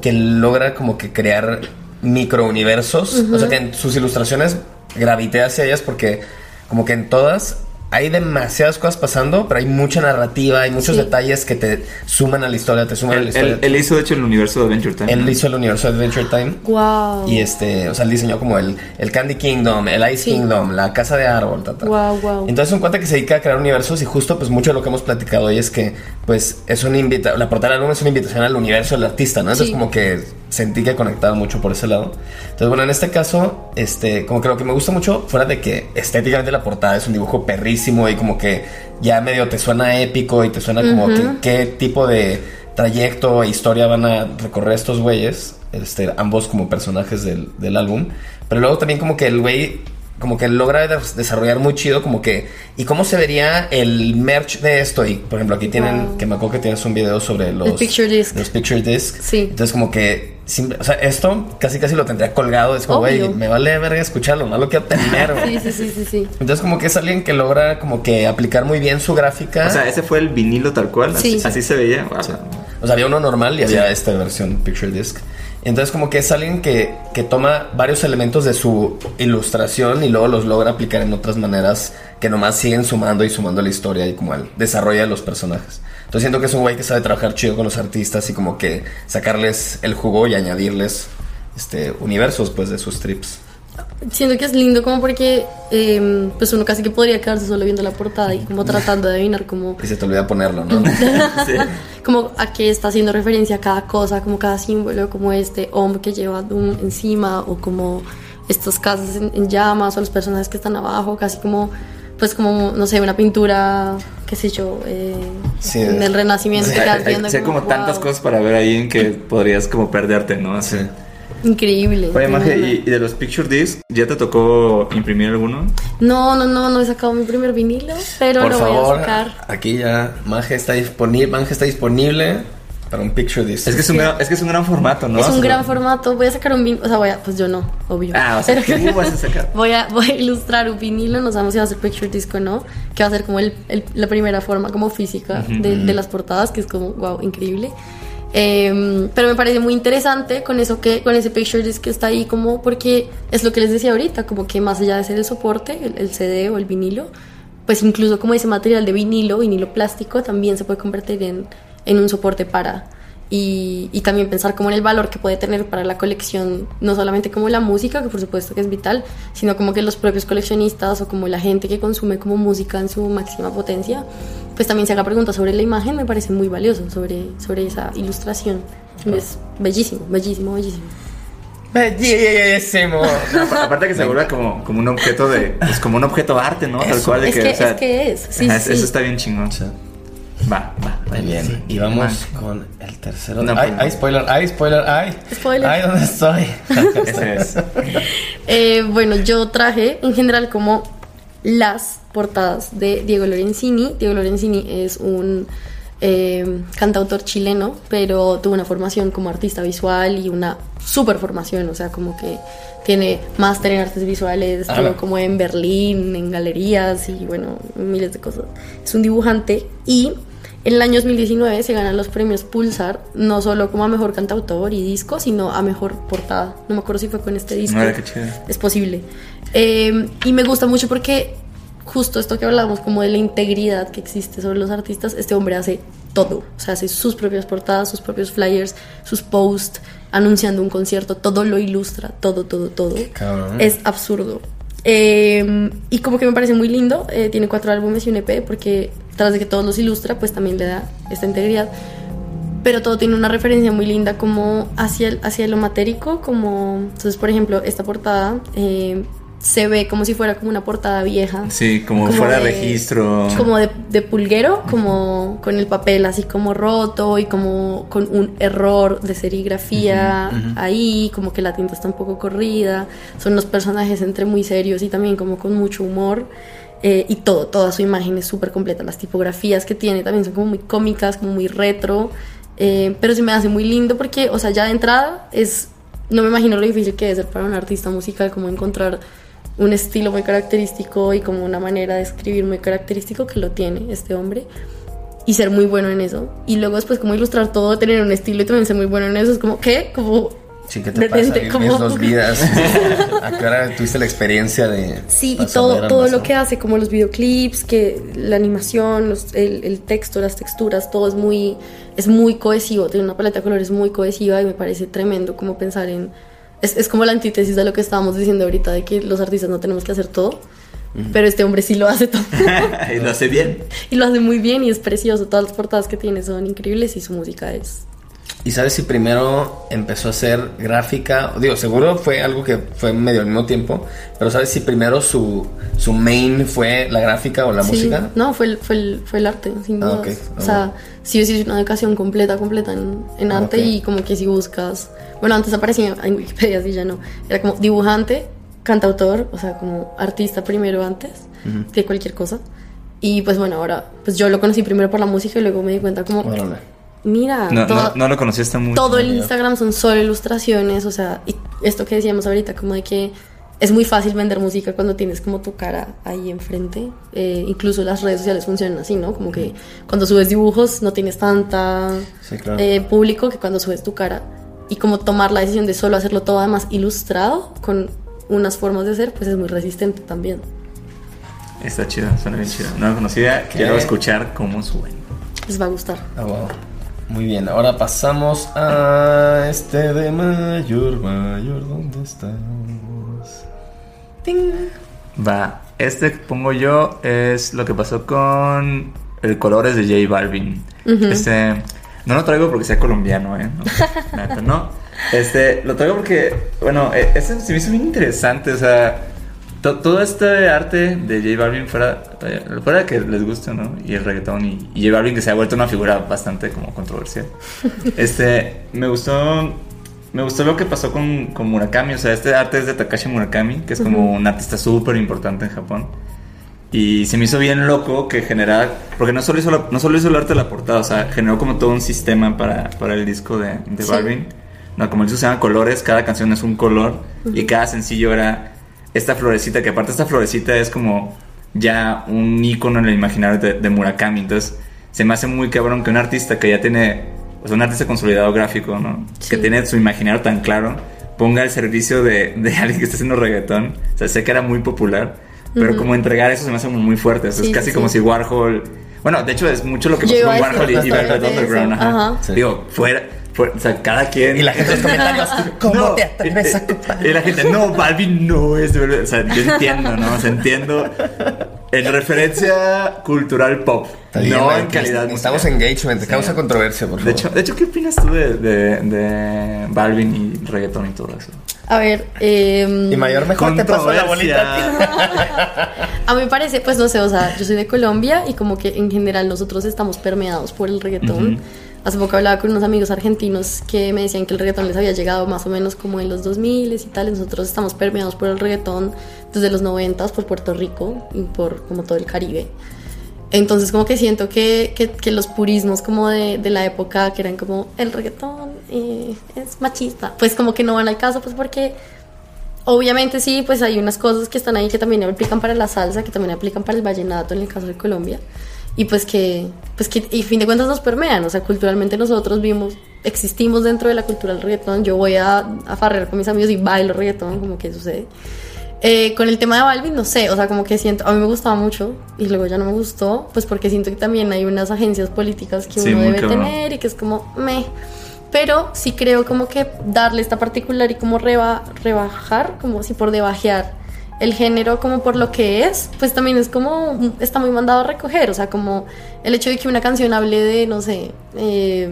Speaker 2: que logra como que crear microuniversos. O sea que en sus ilustraciones gravité hacia ellas porque como que en todas hay demasiadas cosas pasando, pero hay mucha narrativa, hay muchos
Speaker 3: Sí.
Speaker 2: detalles que te suman a la historia, te suman a la
Speaker 1: Él,
Speaker 2: historia.
Speaker 1: él- él hizo, de hecho, el universo de Adventure Time.
Speaker 2: Él
Speaker 1: ¿no?
Speaker 2: hizo el universo de Adventure Time.
Speaker 3: Wow.
Speaker 2: Y este, o sea, él diseñó como el, el Candy Kingdom, el Ice
Speaker 3: Sí.
Speaker 2: Kingdom, la casa de árbol, ta, ta.
Speaker 3: Wow, wow.
Speaker 2: Entonces es un cuate que se dedica a crear universos y justo pues mucho de lo que hemos platicado hoy es que pues es una invitación, la portada del álbum es una invitación al universo del artista, ¿no? Entonces
Speaker 3: Sí.
Speaker 2: como que sentí que conectaba mucho por ese lado. Entonces bueno, en este caso, este, como que lo que me gusta mucho, fuera de que estéticamente la portada es un dibujo perrísimo y como que ya medio te suena épico y te suena como que qué tipo de trayecto e historia van a recorrer estos güeyes, este, ambos como personajes del, del álbum, pero luego también como que el güey como que logra des- desarrollar muy chido como que y cómo se vería el merch de esto y por ejemplo aquí tienen
Speaker 3: Wow.
Speaker 2: que me acuerdo que tienes un video sobre los
Speaker 3: El picture disc.
Speaker 2: los picture disc
Speaker 3: Sí.
Speaker 2: entonces como que simple- o sea esto casi casi lo tendría colgado es como güey me vale verga escucharlo no lo quiero tener güey".
Speaker 3: Sí, sí, sí, sí, sí.
Speaker 2: entonces como que es alguien que logra como que aplicar muy bien su gráfica
Speaker 1: O sea, ese fue el vinilo tal cual. Así,
Speaker 3: Sí.
Speaker 1: así se veía. O sea,
Speaker 2: O sea, había uno normal y había esta versión Picture Disc. Entonces, como que es alguien que, que toma varios elementos de su ilustración y luego los logra aplicar en otras maneras que nomás siguen sumando y sumando la historia y como el desarrollo de los personajes. Entonces, siento que es un güey que sabe trabajar chido con los artistas y como que sacarles el jugo y añadirles este universos pues de sus trips.
Speaker 3: Siento que es lindo como porque eh, pues uno casi que podría quedarse solo viendo la portada y como tratando de adivinar como
Speaker 2: Y se te olvida ponerlo, ¿no?
Speaker 1: sí.
Speaker 3: como a qué está haciendo referencia cada cosa, como cada símbolo, como este hombre que lleva Doom encima o como estas casas en, en llamas o los personajes que están abajo, casi como pues como no sé, una pintura, qué sé yo, eh,
Speaker 2: Sí.
Speaker 3: en el Renacimiento
Speaker 1: O sea,
Speaker 3: quedas
Speaker 1: hay,
Speaker 3: viendo
Speaker 1: sí hay como
Speaker 3: wow,
Speaker 1: tantas cosas para ver ahí en que podrías como perderte, ¿no? Así.
Speaker 3: Increíble.
Speaker 1: Oye, Maje. ¿y, y de los picture discs ya te tocó imprimir alguno?
Speaker 3: No, no, no, no he sacado mi primer vinilo, pero
Speaker 2: Por
Speaker 3: lo
Speaker 2: favor,
Speaker 3: voy a sacar.
Speaker 2: aquí ya Manje está disponible, Manje está disponible para un Picture Disc.
Speaker 1: Es que es un, gran, es que es un gran formato, ¿no?
Speaker 3: es
Speaker 1: O
Speaker 3: un
Speaker 1: sea,
Speaker 3: gran formato. Voy a sacar un vinilo. O sea, voy a. Pues yo no, obvio.
Speaker 1: Ah, o sea,
Speaker 3: Pero-
Speaker 1: tú vas a sacar.
Speaker 3: Voy a, voy a ilustrar un vinilo. No sabemos si va a ser picture disc o no. Que va a ser como el, el- la primera forma, como física de, de las portadas, que es como, wow, increíble. Em, pero me parece muy interesante con eso que con ese picture disc que está ahí como porque es lo que les decía ahorita como que más allá de ser el soporte el, el CD o el vinilo pues incluso como ese material de vinilo vinilo plástico también se puede convertir en, en un soporte para y, y también pensar como en el valor que puede tener para la colección, no solamente como la música, que por supuesto que es vital, sino como que los propios coleccionistas o como la gente que consume como música en su máxima potencia, pues también se haga preguntas sobre la imagen, me parece muy valioso sobre, sobre esa ilustración. Es bellísimo, bellísimo, bellísimo.
Speaker 2: Bellísimo.
Speaker 1: No, apa- aparte que se vuelve como, como un objeto de. Pues como un objeto de arte, ¿no? Tal
Speaker 2: Eso.
Speaker 1: cual de
Speaker 3: Es
Speaker 1: que.
Speaker 3: que-
Speaker 1: o sea,
Speaker 3: es que es, sí,
Speaker 1: ajá,
Speaker 3: sí.
Speaker 1: Eso está bien chingón.
Speaker 2: Sí.
Speaker 1: Va, va.
Speaker 2: Muy bien.
Speaker 1: Sí.
Speaker 2: Y vamos
Speaker 1: Va.
Speaker 2: con el tercero.
Speaker 1: No,
Speaker 2: ay,
Speaker 1: pues,
Speaker 2: ay, spoiler, ay, spoiler, ay.
Speaker 3: Spoiler.
Speaker 2: Ay, ¿dónde estoy?
Speaker 1: Ese es.
Speaker 3: Eh, bueno, yo traje en general como las portadas de Diego Lorenzini. Diego Lorenzini es un eh, cantautor chileno, pero tuvo una formación como artista visual y una super formación, o sea, como que tiene máster en artes visuales,
Speaker 2: Ah,
Speaker 3: estuvo como en Berlín, en galerías y bueno, miles de cosas. Es un dibujante y En el año 2019 se ganan los premios Pulsar, no solo como a mejor cantautor y disco, sino a mejor portada. No me acuerdo si fue con este disco.
Speaker 1: Mira qué chido.
Speaker 3: Es posible. Eh, y me gusta mucho porque justo esto que hablábamos como de la integridad que existe sobre los artistas, este hombre hace todo. O sea, hace sus propias portadas, sus propios flyers, sus posts, anunciando un concierto, todo lo ilustra, todo, todo, todo.
Speaker 2: cabrón.
Speaker 3: Es absurdo. Eh, y como que me parece muy lindo, eh, tiene cuatro álbumes y un EP porque tras de que todos los ilustra, pues también le da esta integridad. Pero todo tiene una referencia muy linda como hacia, el, hacia lo matérico, como... Entonces, por ejemplo, esta portada eh, se ve como si fuera como una portada vieja.
Speaker 1: Sí, como,
Speaker 3: Como
Speaker 1: fuera
Speaker 3: de-
Speaker 1: registro.
Speaker 3: Como de, de pulguero, como con el papel así como roto y como con un error de serigrafía ahí, como que la tinta está un poco corrida. Son los personajes entre muy serios y también como con mucho humor. Eh, y todo, toda su imagen es súper completa. Las tipografías que tiene también son como muy cómicas, como muy retro. Eh, pero se me hace muy lindo porque, o sea, ya de entrada es. No me imagino lo difícil que debe ser para un artista musical como encontrar un estilo muy característico y como una manera de escribir muy característico que lo tiene este hombre y ser muy bueno en eso y luego después como ilustrar todo tener un estilo y también ser muy bueno en eso es como ¿qué? como
Speaker 2: Sí, ¿qué te pasa?
Speaker 3: como-
Speaker 2: dos vidas. ¿A qué hora tuviste la experiencia de...?
Speaker 3: Sí, y todo, todo lo que hace, como los videoclips, que la animación, los- el, el texto, las texturas, todo es muy, es muy cohesivo, tiene una paleta de colores muy cohesiva y me parece tremendo como pensar en... Es, es como la antítesis de lo que estábamos diciendo ahorita, de que los artistas no tenemos que hacer todo, pero este hombre sí lo hace todo.
Speaker 1: y lo hace bien.
Speaker 3: y lo hace muy bien y es precioso, todas las portadas que tiene son increíbles y su música es...
Speaker 2: ¿Y sabes si primero empezó a hacer gráfica? Digo, seguro fue algo que fue medio al mismo tiempo, pero ¿sabes si primero su, su main fue la gráfica o la
Speaker 3: Sí,
Speaker 2: música?
Speaker 3: No, fue el, fue el, fue el arte, sin
Speaker 2: Ah,
Speaker 3: duda.
Speaker 2: ok. Ah,
Speaker 3: O sea, sí o sí es una educación completa, completa en, en
Speaker 2: Ah,
Speaker 3: arte
Speaker 2: ok.
Speaker 3: y como que si buscas... Bueno, antes aparecía en Wikipedia, así ya no. Era como dibujante, cantautor, o sea, como artista primero antes de cualquier cosa. Y pues bueno, ahora, pues yo lo conocí primero por la música y luego me di cuenta como,
Speaker 2: Órale.
Speaker 3: Mira,
Speaker 1: No,
Speaker 3: toda-
Speaker 1: no, no lo conociste mucho.
Speaker 3: todo el Instagram son solo ilustraciones, o sea, y esto que decíamos ahorita, como de que es muy fácil vender música cuando tienes como tu cara ahí enfrente. Eh, incluso las redes sociales funcionan así, ¿no? Como que cuando subes dibujos no tienes tanta
Speaker 2: Sí, claro.
Speaker 3: eh, público que cuando subes tu cara. Y como tomar la decisión de solo hacerlo todo además ilustrado con unas formas de hacer, pues es muy resistente también.
Speaker 1: Está chido, suena bien chido. No lo conocía, quiero escuchar cómo suena.
Speaker 3: Les va a gustar.
Speaker 2: Wow. Muy bien, ahora pasamos a este de mayor, mayor, ¿dónde estamos?
Speaker 1: Va, este que pongo yo es lo que pasó con el Colores de J Balvin. Este, no lo traigo porque sea colombiano, ¿eh? No, no. Este, lo traigo porque, bueno, este se me hizo bien interesante, o sea, to- todo este arte de J Balvin fuera, fuera que les guste, ¿no? Y el reggaetón y, y J Balvin que se ha vuelto una figura bastante como controversial. Este, me gustó, me gustó lo que pasó con, con Murakami, o sea, este arte es de Takashi Murakami, que es como un artista súper importante en Japón. Y se me hizo bien loco que generara, porque no solo hizo, la- no solo hizo el arte de la portada, o sea, generó como todo un sistema para, para el disco de, de
Speaker 3: Sí.
Speaker 1: Balvin. No, como el disco se llama Colores, cada canción es un color y cada sencillo era esta florecita, que aparte esta florecita es como ya un icono en el imaginario de, de Murakami. Entonces, se me hace muy cabrón que un artista que ya tiene, o sea, un artista consolidado gráfico, ¿no?
Speaker 3: Sí.
Speaker 1: Que tiene su imaginario tan claro, ponga al servicio de, de alguien que está haciendo reggaetón. O sea, sé que era muy popular, pero como entregar eso se me hace como muy fuerte. O sea,
Speaker 3: Sí,
Speaker 1: es casi
Speaker 3: sí,
Speaker 1: como
Speaker 3: sí.
Speaker 1: si Warhol. Bueno, de hecho, es mucho lo que pasó con Warhol y, y Velvet Underground. Ajá.
Speaker 3: Ajá.
Speaker 2: Sí.
Speaker 1: Digo, fuera, O sea, cada quien.
Speaker 2: Y la gente en los comentarios, ¿cómo
Speaker 1: No,
Speaker 2: te atreves a comparar?
Speaker 1: Y la gente, no, Balvin no es. de verdad". O sea, yo entiendo, ¿no? O sea, entiendo. En referencia cultural pop.
Speaker 2: Bien,
Speaker 1: no en calidad
Speaker 2: Necesitamos
Speaker 1: musical.
Speaker 2: engagement, causa controversia, por favor.
Speaker 1: De hecho, de hecho, ¿qué opinas tú de, de, de Balvin y reggaetón y todo eso?
Speaker 3: A ver, eh,
Speaker 2: y mayor mejor te pasó la bolita.
Speaker 3: A mí me parece, pues no sé, o sea, yo soy de Colombia y como que en general nosotros estamos permeados por el reggaetón.
Speaker 1: Ujú.
Speaker 3: Hace poco hablaba con unos amigos argentinos que me decían que el reggaetón les había llegado más o menos como en los 2000 y tal. Nosotros estamos permeados por el reggaetón desde los 90 por Puerto Rico y por como todo el Caribe. Entonces como que siento que, que, que los purismos como de, de la época que eran como el reggaetón eh, es machista, pues como que no van al caso, pues porque Obviamente sí, pues hay unas cosas que están ahí que también aplican para la salsa, que también aplican para el vallenato en el caso de Colombia. y pues que, pues que, y fin de cuentas nos permean, o sea, culturalmente nosotros vimos, existimos dentro de la cultura del reggaetón, yo voy a, a farrear con mis amigos y bailo reggaetón, como que sucede. Eh, con el tema de Balvin, no sé, o sea, como que siento, a mí me gustaba mucho y luego ya no me gustó, pues porque siento que también hay unas agencias políticas que
Speaker 1: Sí,
Speaker 3: uno debe
Speaker 1: cabrón.
Speaker 3: tener y que es como, me. Pero sí creo como que darle esta particular y como reba- rebajar, como si por debajear el género como por lo que es, pues también es como, está muy mandado a recoger, o sea, como el hecho de que una canción hable de, no sé, eh,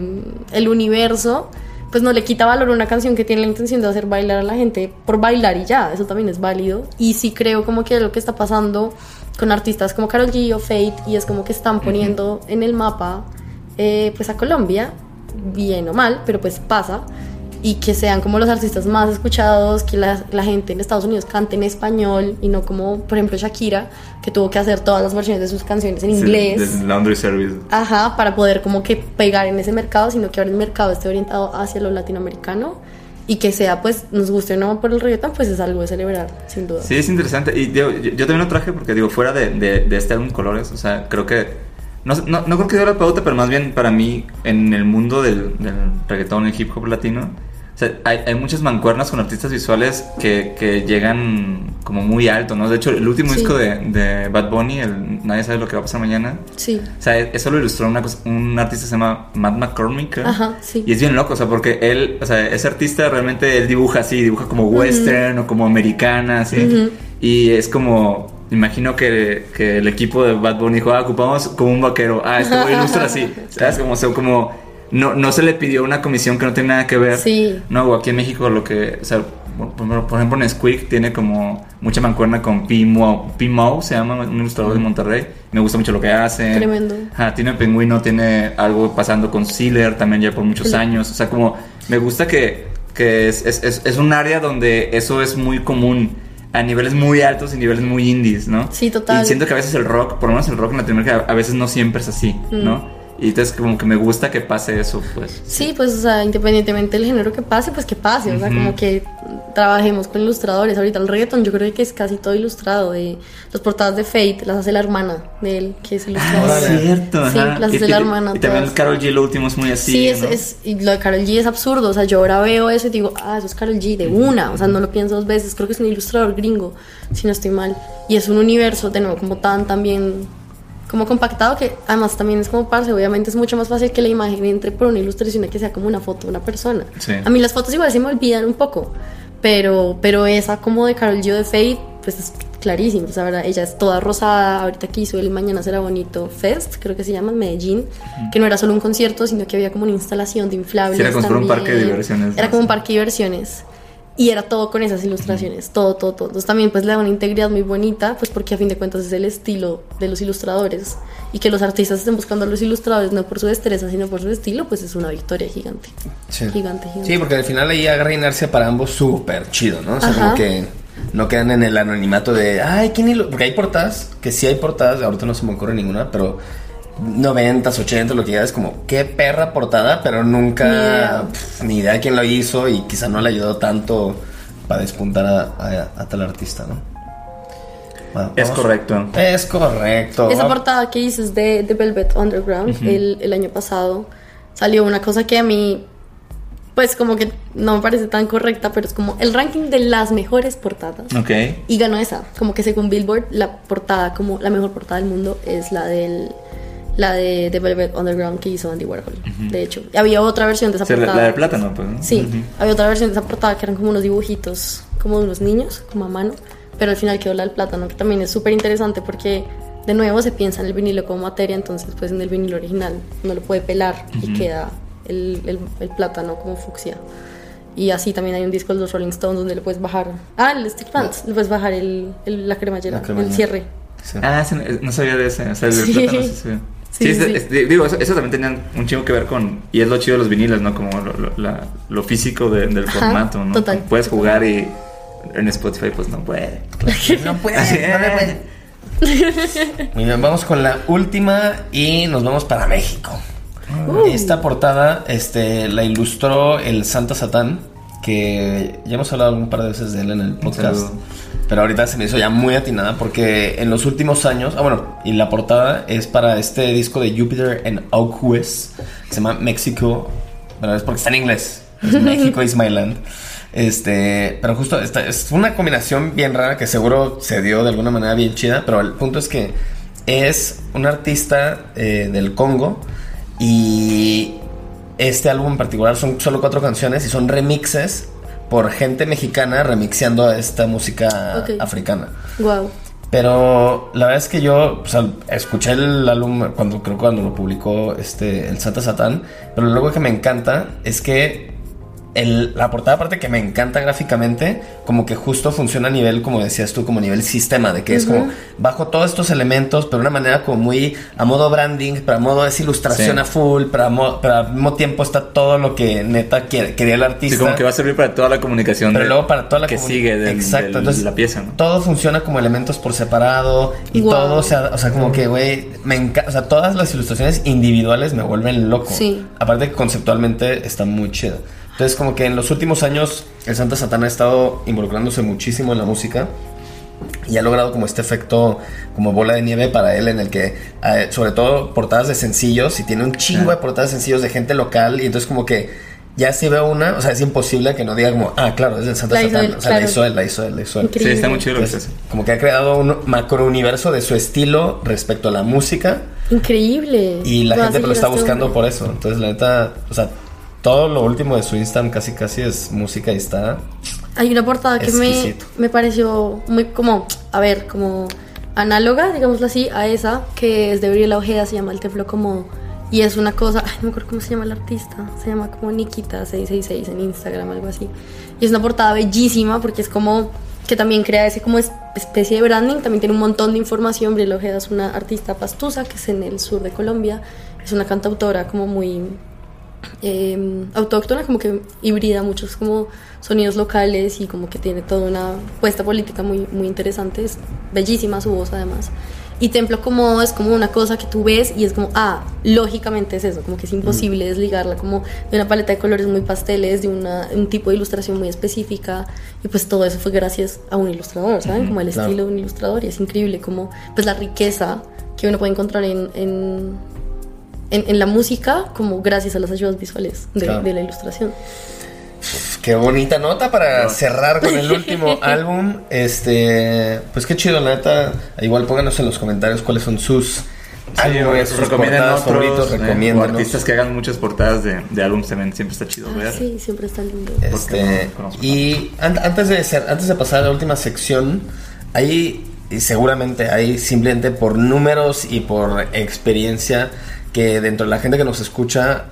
Speaker 3: el universo, pues no le quita valor a una canción que tiene la intención de hacer bailar a la gente por bailar y ya, eso también es válido. Y sí creo como que lo que está pasando con artistas como Karol G o Fate, y es como que están poniendo en el mapa eh, pues a Colombia, bien o mal, pero pues pasa, y que sean como los artistas más escuchados, que la, la gente en Estados Unidos cante en español y no como, por ejemplo, Shakira, que tuvo que hacer todas las versiones de sus canciones en
Speaker 1: Sí,
Speaker 3: inglés.
Speaker 1: del laundry service.
Speaker 3: Ajá, para poder como que pegar en ese mercado, sino que ahora el mercado esté orientado hacia lo latinoamericano y que sea, pues, nos guste o no por el reggaetón, pues es algo de celebrar, sin duda.
Speaker 1: Sí, es interesante. Y digo, yo, yo también lo traje porque, digo, fuera de, de, de este álbum Colores, o sea, creo que. No, no, no creo que dio la pauta, pero más bien para mí, en el mundo del, del reggaetón y hip hop latino, sea, hay, hay muchas mancuernas con artistas visuales que, que llegan como muy alto, ¿no? De hecho, el último
Speaker 3: Sí.
Speaker 1: disco de, de Bad Bunny, el Nadie sabe lo que va a pasar mañana.
Speaker 3: Sí.
Speaker 1: O sea, eso lo ilustró una cosa- un artista que se llama Matt McCormick.
Speaker 3: Ajá, sí.
Speaker 1: Y es bien loco, o sea, porque él, o sea, ese artista realmente él dibuja así, dibuja como western o como americana, así. Y es como, imagino que, que el equipo de Bad Bunny dijo, ah, ocupamos como un vaquero. Ah, esto lo ilustra así. ¿Sabes? Como, o sea, como no, no se le pidió una comisión que no tiene nada que ver.
Speaker 3: Sí.
Speaker 1: No, o aquí en México lo que, o sea, por, ejemplo, Nesquik tiene como mucha mancuerna con Pimo, Pimo, se llama, un ilustrador de Monterrey. Me gusta mucho lo que hace.
Speaker 3: Tremendo.
Speaker 1: Ajá, tiene Pingüino, tiene algo pasando con Sealer también ya por muchos
Speaker 3: Sí.
Speaker 1: años. O sea, como me gusta que, que es, es, es, es un área donde eso es muy común a niveles muy altos y niveles muy indies, ¿no?
Speaker 3: Sí, total.
Speaker 1: Y siento que a veces el rock, por lo menos el rock en Latinoamérica, a veces no siempre es así,
Speaker 3: Mm.
Speaker 1: ¿no? Y entonces como que me gusta que pase eso, pues.
Speaker 3: Sí, pues, o sea, independientemente del género que pase, pues que pase. O sea, como que trabajemos con ilustradores. Ahorita el reggaeton yo creo que es casi todo ilustrado. De las portadas de Fate las hace la hermana de él, que es
Speaker 1: Ah,
Speaker 3: ilustradora.
Speaker 1: es cierto,
Speaker 3: Sí,
Speaker 1: ajá.
Speaker 3: las
Speaker 1: y,
Speaker 3: hace
Speaker 1: y-
Speaker 3: la hermana.
Speaker 1: y también
Speaker 3: todas.
Speaker 1: Carol G lo último es muy así,
Speaker 3: Sí, es,
Speaker 1: ¿no?
Speaker 3: es- y lo de Carol G es absurdo. O sea, yo ahora veo eso y digo, ah, eso es Carol G de una. O sea, no lo pienso dos veces. Creo que es un ilustrador gringo, si no estoy mal. Y es un universo, de nuevo, como tan también como compactado que además también es como parce. Obviamente es mucho más fácil que la imagen entre por una ilustración a que sea como una foto de una persona.
Speaker 1: Sí.
Speaker 3: A mí las fotos igual se me olvidan un poco. Pero, pero esa como de Carol G o de Fate, pues es clarísimo. O sea, ¿verdad? ella es toda rosada. Ahorita que hizo el Mañana Será Bonito Fest, creo que se llama, en Medellín. Que no era solo un concierto, sino que había como una instalación de inflables.
Speaker 1: Sí, era como un parque de diversiones,
Speaker 3: Era como un parque de diversiones. Y era todo con esas ilustraciones, todo, todo, todo. Entonces también pues le da una integridad muy bonita, pues porque a fin de cuentas es el estilo de los ilustradores. Y que los artistas estén buscando a los ilustradores no por su destreza, sino por su estilo, pues es una victoria gigante.
Speaker 2: Sí.
Speaker 3: Gigante, gigante.
Speaker 2: Sí, porque al final ahí agarra inercia para ambos súper chido, ¿no? O sea,
Speaker 3: Ajá.
Speaker 2: como que no quedan en el anonimato de, ay, ¿quién hilo? Porque hay portadas, que sí hay portadas, ahorita no se me ocurre ninguna, pero 90s, 80 lo que ya es como, qué perra portada, pero nunca,
Speaker 3: Ni idea.
Speaker 2: pf, ni idea quién lo hizo y quizá no le ayudó tanto para despuntar a, a- a tal artista, ¿no? Bueno,
Speaker 1: Es correcto.
Speaker 2: Es correcto.
Speaker 3: Esa portada que dices de, de Velvet Underground el, el año pasado salió una cosa que a mí, pues como que no me parece tan correcta, pero es como el ranking de las mejores portadas.
Speaker 1: Ok.
Speaker 3: Y ganó esa, como que según Billboard, la portada, como la mejor portada del mundo es la del la de, de Velvet Underground que hizo Andy Warhol. De hecho, Y había otra versión de esa portada.
Speaker 1: la del plátano, pues. ¿no?
Speaker 3: Sí,
Speaker 1: Ujú.
Speaker 3: había otra versión de esa portada que eran como unos dibujitos, como de unos niños, como a mano, pero al final quedó la del plátano, que también es súper interesante porque de nuevo se piensa en el vinilo como materia, entonces pues en el vinilo original uno lo puede pelar y queda el, el- el plátano como fucsia. Y así también hay un disco de los Rolling Stones donde le puedes bajar, ah, el stick pants, le puedes bajar el, el- la cremallera,
Speaker 2: La cremallera.
Speaker 3: el cierre.
Speaker 2: Sí.
Speaker 1: Ah, no, no sabía de ese. O sea, el
Speaker 3: Sí.
Speaker 1: plátano sí sabía.
Speaker 3: Sí,
Speaker 1: Sí, es-
Speaker 3: sí.
Speaker 1: es- digo, eso, eso también tenía un chingo que ver con. Y es lo chido de los vinilos, ¿no? Como lo, lo- la- lo físico de- del
Speaker 3: Ajá,
Speaker 1: formato, ¿no?
Speaker 3: total.
Speaker 1: Puedes jugar y en Spotify, pues no puede.
Speaker 2: No puede,
Speaker 1: Así
Speaker 2: no le puede. Muy bien, vamos con la última y nos vamos para México.
Speaker 3: Uh.
Speaker 2: Esta portada este, la ilustró el Santa Satán, que ya hemos hablado un par de veces de él en el podcast. Pero ahorita se me hizo ya muy atinada porque en los últimos años, ah bueno, y la portada es para este disco de Jupiter and Oakwes, que se llama Mexico, pero es porque está en inglés, es México is my land. Este, pero justo esta, es una combinación bien rara que seguro se dio de alguna manera bien chida, pero el punto es que es un artista eh, del Congo y este álbum en particular son solo cuatro canciones y son remixes por gente mexicana remixeando esta música africana.
Speaker 3: Wow.
Speaker 2: Pero la verdad es que yo o sea, escuché el álbum cuando creo que cuando lo publicó este el Santa Satán, pero luego que me encanta es que el- la portada aparte que me encanta gráficamente, como que justo funciona a nivel, como decías tú, como nivel sistema, de que es como bajo todos estos elementos, pero de una manera como muy a modo branding, pero a modo es ilustración
Speaker 1: Sí.
Speaker 2: a full, pero, a mo- pero al mismo tiempo está todo lo que neta quiere- quería el artista.
Speaker 1: Sí, como que va a servir para toda la comunicación.
Speaker 2: Pero
Speaker 1: de-
Speaker 2: luego para toda la
Speaker 1: que
Speaker 2: comuni-
Speaker 1: sigue del-
Speaker 2: Exacto,
Speaker 1: del-
Speaker 2: entonces
Speaker 1: la pieza, ¿no?
Speaker 2: todo funciona como elementos por separado y
Speaker 3: Wow.
Speaker 2: todo, o sea, o sea, como que, güey, me encanta, o sea, todas las ilustraciones individuales me vuelven loco.
Speaker 3: Sí.
Speaker 2: Aparte que conceptualmente está muy chido. Entonces, como que en los últimos años el Santa Satana ha estado involucrándose muchísimo en la música y ha logrado como este efecto como bola de nieve para él en el que eh, sobre todo portadas de sencillos y tiene un chingo de portadas de sencillos de gente local y entonces como que ya si veo una, o sea, es imposible que no diga como, ah, claro, es del Santa
Speaker 3: La él,
Speaker 2: o sea, la
Speaker 3: claro.
Speaker 2: hizo él, la hizo él, la hizo él.
Speaker 3: Increíble.
Speaker 1: Sí, está muy chido
Speaker 2: Entonces, como que ha creado un macro universo de su estilo respecto a la música
Speaker 3: Increíble.
Speaker 2: y la gente lo está buscando
Speaker 3: hombre.
Speaker 2: por eso. Entonces, la neta, o sea, todo lo último de su Instagram casi casi es música y está
Speaker 3: Hay una portada que me, me pareció muy como, a ver, como análoga, digámoslo así, a esa, que es de Gabriela Ojeda, se llama El Templo como... Y es una cosa, ay, no me acuerdo cómo se llama el artista, se llama como Nikita666 en Instagram, algo así. Y es una portada bellísima porque es como que también crea ese como es- especie de branding, también tiene un montón de información. Gabriela Ojeda es una artista pastusa que es en el sur de Colombia, es una cantautora como muy eh, autóctona, como que hibrida muchos como sonidos locales y como que tiene toda una puesta política muy, muy interesante. Es bellísima su voz además. Y Templo como es como una cosa que tú ves y es como, ah, lógicamente es eso, como que es imposible desligarla como de una paleta de colores muy pasteles, de una, un tipo de ilustración muy específica. Y pues todo eso fue gracias a un ilustrador, ¿saben? Como el
Speaker 2: claro.
Speaker 3: estilo de un ilustrador. Y es increíble como pues la riqueza que uno puede encontrar en, en, en, en la música como gracias a las ayudas visuales de,
Speaker 2: Claro.
Speaker 3: de la ilustración.
Speaker 2: Qué bonita nota para cerrar con el último álbum. Este, pues qué chido, la neta. Igual pónganos en los comentarios cuáles son sus álbumes, sus portadas favoritos,
Speaker 1: eh, o artistas que hagan muchas portadas de, de álbumes también siempre está chido
Speaker 3: Ah,
Speaker 1: ver.
Speaker 3: sí, siempre está lindo.
Speaker 2: Este,
Speaker 1: no
Speaker 2: y an- antes de ser, antes de pasar a la última sección, ahí y seguramente hay simplemente por números y por experiencia que dentro de la gente que nos escucha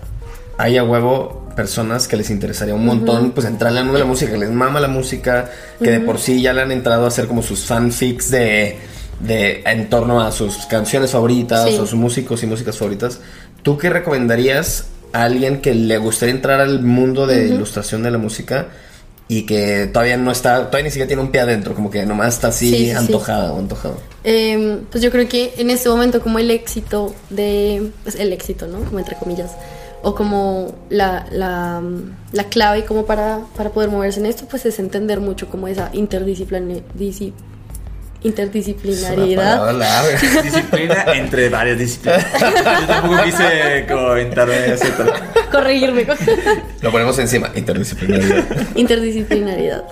Speaker 2: hay a huevo personas que les interesaría un montón pues entrarle al mundo de la música, que les mama la música, que de por sí ya le han entrado a hacer como sus fanfics de, de en torno a sus canciones favoritas
Speaker 3: Sí.
Speaker 2: o sus músicos y músicas favoritas. ¿Tú qué recomendarías a alguien que le gustaría entrar al mundo de ilustración de la música y que todavía no está, todavía ni siquiera tiene un pie adentro, como que nomás está así
Speaker 3: Sí, sí, sí.
Speaker 2: antojada o antojado?
Speaker 3: Eh, pues yo creo que en este momento como el éxito de, pues el éxito, ¿no? Como entre comillas, o como la, la, la clave como para, para poder moverse en esto, pues es entender mucho como esa interdisciplina, disi- interdisciplinariedad.
Speaker 2: Larga.
Speaker 1: Disciplina entre varias disciplinas. Yo tampoco quise ese tal-
Speaker 3: Corregirme.
Speaker 2: Lo ponemos encima, interdisciplinaridad.
Speaker 3: interdisciplinariedad.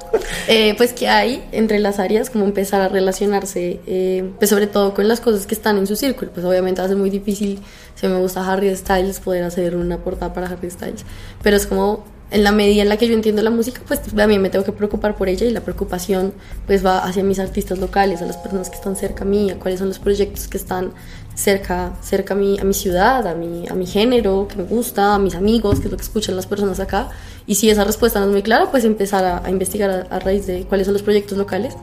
Speaker 3: Eh, pues que hay entre las áreas, como empezar a relacionarse, eh, pues sobre todo con las cosas que están en su círculo. Pues obviamente va a ser muy difícil, si me gusta Harry Styles, poder hacer una portada para Harry Styles. Pero es como, en la medida en la que yo entiendo la música, pues mí me tengo que preocupar por ella y la preocupación pues va hacia mis artistas locales, a las personas que están cerca a mí, a cuáles son los proyectos que están cerca, cerca a, mi, a mi ciudad, a mi, a mi género, que me gusta, a mis amigos, que es lo que escuchan las personas acá. Y si esa respuesta no es muy clara, pues empezar a, a investigar a, a raíz de cuáles son los proyectos locales.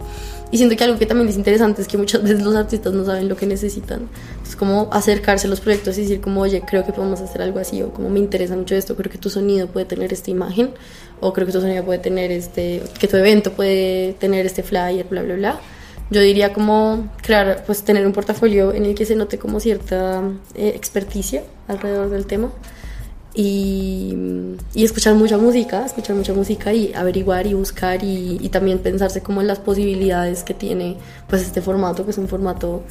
Speaker 3: Y siento que algo que también es interesante es que muchas veces los artistas no saben lo que necesitan. Es como acercarse a los proyectos y decir como, oye, creo que podemos hacer algo así, o como me interesa mucho esto, creo que tu sonido puede tener esta imagen, o creo que tu sonido puede tener este, que tu evento puede tener este flyer, bla, bla, bla. Yo diría como crear, pues tener un portafolio en el que se note como cierta eh, experticia alrededor del tema y, y escuchar mucha música, escuchar mucha música y averiguar y buscar y, y también pensarse como en las posibilidades que tiene pues este formato, que es un formato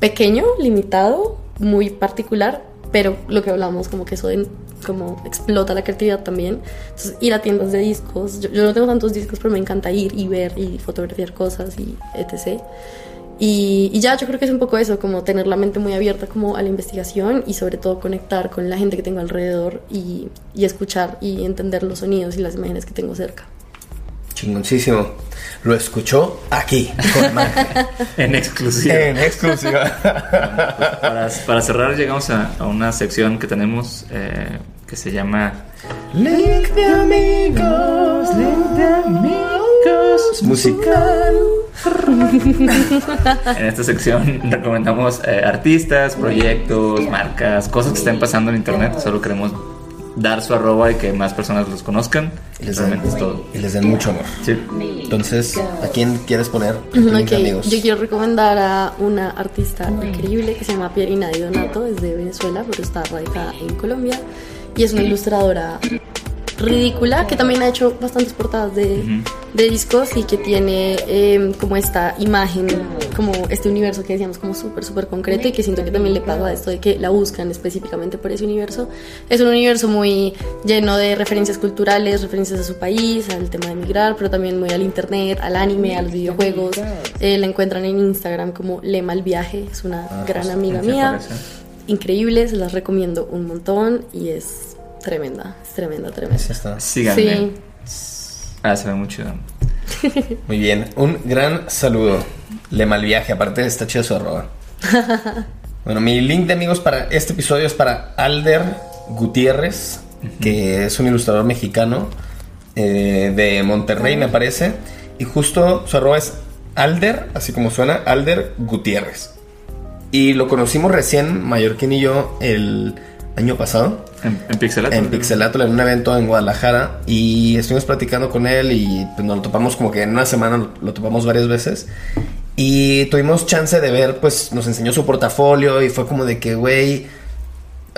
Speaker 3: pequeño, limitado, muy particular, pero lo que hablamos como que eso de, como explota la creatividad también. Entonces ir a tiendas de discos, yo, yo no tengo tantos discos, pero me encanta ir y ver y fotografiar cosas y etc. Y, y, ya yo creo que es un poco eso, como tener la mente muy abierta como a la investigación y sobre todo conectar con la gente que tengo alrededor y, y escuchar y entender los sonidos y las imágenes que tengo cerca.
Speaker 2: Chingoncísimo. Lo escuchó aquí, con Maje.
Speaker 1: en exclusiva.
Speaker 2: En exclusiva.
Speaker 1: para, para, cerrar, llegamos a, a, una sección que tenemos eh, que se llama
Speaker 2: Link de amigos, link de amigos, musical.
Speaker 1: En esta sección recomendamos eh, artistas, proyectos, marcas, cosas que estén pasando en internet. Solo queremos dar su arroba y que más personas los conozcan.
Speaker 2: Y les, den, es todo. y les den mucho amor.
Speaker 1: Sí.
Speaker 2: Entonces, ¿a quién quieres poner?
Speaker 3: Okay. Amigos? Yo quiero recomendar a una artista increíble que se llama Pierina Donato, es de Venezuela, pero está radicada en Colombia. Y es una ilustradora ridícula que también ha hecho bastantes portadas de, uh -huh. de discos y que tiene eh, como esta imagen, como este universo que decíamos como súper, súper concreto y que siento que también le pasa a esto de que la buscan específicamente por ese universo. Es un universo muy lleno de referencias culturales, referencias a su país, al tema de emigrar, pero también muy al internet, al anime, a los videojuegos. Eh, la encuentran en Instagram como Lema el Viaje, es una ah, gran amiga mía. Increíble, se las recomiendo un montón y es tremenda, es tremenda, tremenda.
Speaker 2: Está.
Speaker 1: Síganme. Sí. Ah, se ve muy chido.
Speaker 2: Muy bien, un gran saludo. Le mal viaje, aparte está chido su arroba. bueno, mi link de amigos para este episodio es para Alder Gutiérrez, uh -huh. que es un ilustrador mexicano eh, de Monterrey, me parece. Y justo su arroba es Alder, así como suena, Alder Gutiérrez. Y lo conocimos recién, Mallorquín y yo, el año pasado.
Speaker 1: En, en Pixelato.
Speaker 2: En Pixelato, en un evento en Guadalajara. Y estuvimos platicando con él y pues, nos lo topamos como que en una semana lo, lo topamos varias veces. Y tuvimos chance de ver, pues nos enseñó su portafolio y fue como de que, güey,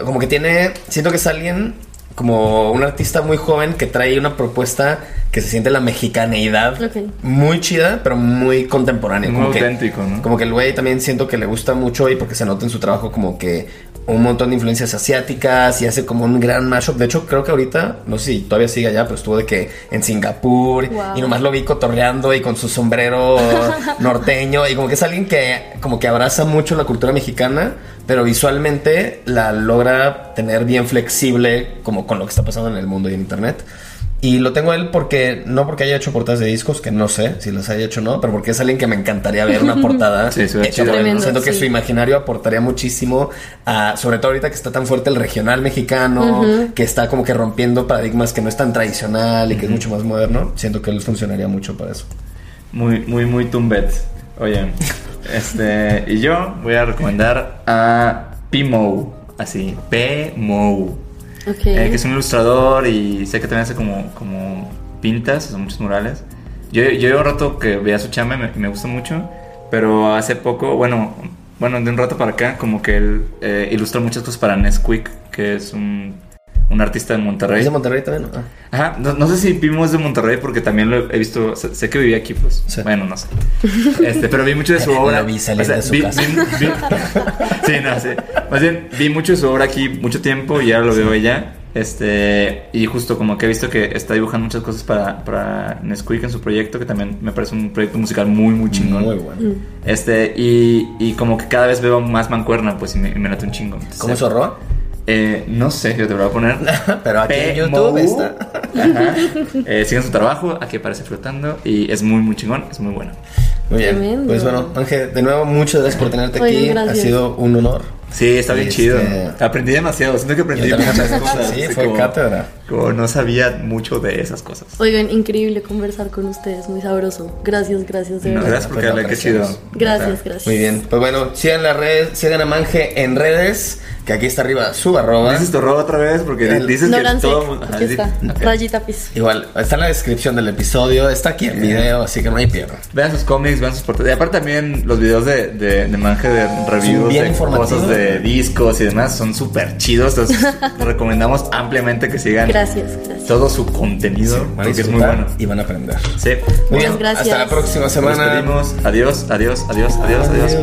Speaker 2: como que tiene, siento que es alguien como un artista muy joven que trae una propuesta que se siente la mexicaneidad
Speaker 3: okay.
Speaker 2: muy chida, pero muy contemporánea.
Speaker 1: Muy
Speaker 2: como
Speaker 1: auténtico,
Speaker 2: que,
Speaker 1: ¿no?
Speaker 2: Como que el güey también siento que le gusta mucho y porque se nota en su trabajo como que un montón de influencias asiáticas y hace como un gran mashup. De hecho, creo que ahorita, no sé si todavía sigue allá, pero estuvo de que en Singapur
Speaker 3: wow.
Speaker 2: y nomás lo vi cotorreando y con su sombrero norteño y como que es alguien que como que abraza mucho la cultura mexicana, pero visualmente la logra tener bien flexible como con lo que está pasando en el mundo y en internet. Y lo tengo a él porque, no porque haya hecho portadas de discos, que no sé si las haya hecho o no, pero porque es alguien que me encantaría ver una portada
Speaker 1: sí, sí,
Speaker 2: hecha por él. Siento que sí. su imaginario aportaría muchísimo, a, sobre todo ahorita que está tan fuerte el regional mexicano, uh -huh. que está como que rompiendo paradigmas que no es tan tradicional y que uh -huh. es mucho más moderno. Siento que él funcionaría mucho para eso.
Speaker 1: Muy, muy, muy tumbet. Oye, este, y yo voy a recomendar a Pimo, así, P-Mo.
Speaker 3: Okay.
Speaker 1: Eh, que es un ilustrador y sé que también hace como, como pintas, son muchos murales. Yo, yo llevo un rato que veía su chamba y me, me, gusta mucho, pero hace poco, bueno, bueno, de un rato para acá, como que él eh, ilustra muchas cosas para Nesquik, que es un, un artista de Monterrey.
Speaker 2: ¿Es de Monterrey también? Ah.
Speaker 1: Ajá, no, no, sé si Pimo es de Monterrey porque también lo he visto, sé, sé que vivía aquí, pues. Sí. Bueno, no sé. Este, pero vi mucho de su obra.
Speaker 2: vi salir o sea, de su
Speaker 1: vi,
Speaker 2: casa.
Speaker 1: Vi, vi, sí, no, sí. Más bien, vi mucho de su obra aquí mucho tiempo y ahora lo veo allá. Este, y justo como que he visto que está dibujando muchas cosas para, para Nesquik en su proyecto, que también me parece un proyecto musical muy, muy chingón.
Speaker 2: Muy bueno.
Speaker 1: Este, y, y como que cada vez veo más mancuerna, pues, y me, y me late un chingo. Entonces,
Speaker 2: ¿Cómo es su arroba?
Speaker 1: Eh, no sé, yo te lo voy a poner.
Speaker 2: Pero aquí en YouTube está.
Speaker 1: Ajá. Eh, sigan su trabajo, aquí aparece flotando y es muy, muy chingón, es muy bueno.
Speaker 2: Muy bien. Tremendo. Pues bueno, Ángel, de nuevo, muchas gracias por tenerte
Speaker 3: Oye,
Speaker 2: aquí.
Speaker 3: gracias.
Speaker 2: Ha sido un honor.
Speaker 1: Sí, está bien
Speaker 2: Este-
Speaker 1: chido. Aprendí demasiado, siento que aprendí muchas cosas.
Speaker 2: Sí, fue
Speaker 1: como-
Speaker 2: cátedra.
Speaker 1: Como no sabía mucho de esas cosas.
Speaker 3: Oigan, increíble conversar con ustedes, muy sabroso. Gracias, gracias, de
Speaker 1: No,
Speaker 3: verdad.
Speaker 1: gracias por
Speaker 2: lo
Speaker 1: quedarle, qué chido.
Speaker 3: Gracias, gracias.
Speaker 2: Muy bien. Pues bueno, sigan las redes, sigan a Manje en redes, que aquí está arriba su arroba.
Speaker 1: ¿Dices tu arroba otra vez? Porque
Speaker 2: El-
Speaker 1: dices que todo mundo-
Speaker 3: aquí está, rayita piso.
Speaker 2: Igual, está en la descripción del episodio, está aquí el video, así que no hay pierde.
Speaker 1: Vean sus cómics, vean sus portadas. Y aparte también los videos de, de, de Manje de reviews
Speaker 2: bien
Speaker 1: de cosas de, de discos y demás son súper chidos. Entonces, recomendamos ampliamente que sigan
Speaker 3: Gracias, gracias.
Speaker 1: todo su contenido,
Speaker 2: a
Speaker 1: porque es muy bueno.
Speaker 2: y van a aprender.
Speaker 1: Sí.
Speaker 2: Muy
Speaker 3: Muchas
Speaker 2: bien,
Speaker 3: gracias.
Speaker 2: Hasta la próxima
Speaker 1: Nos
Speaker 2: semana.
Speaker 1: despedimos. Adiós, adiós, adiós, adiós, adiós.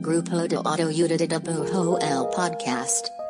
Speaker 4: Grupo de Auto Unida de Bujo El Podcast.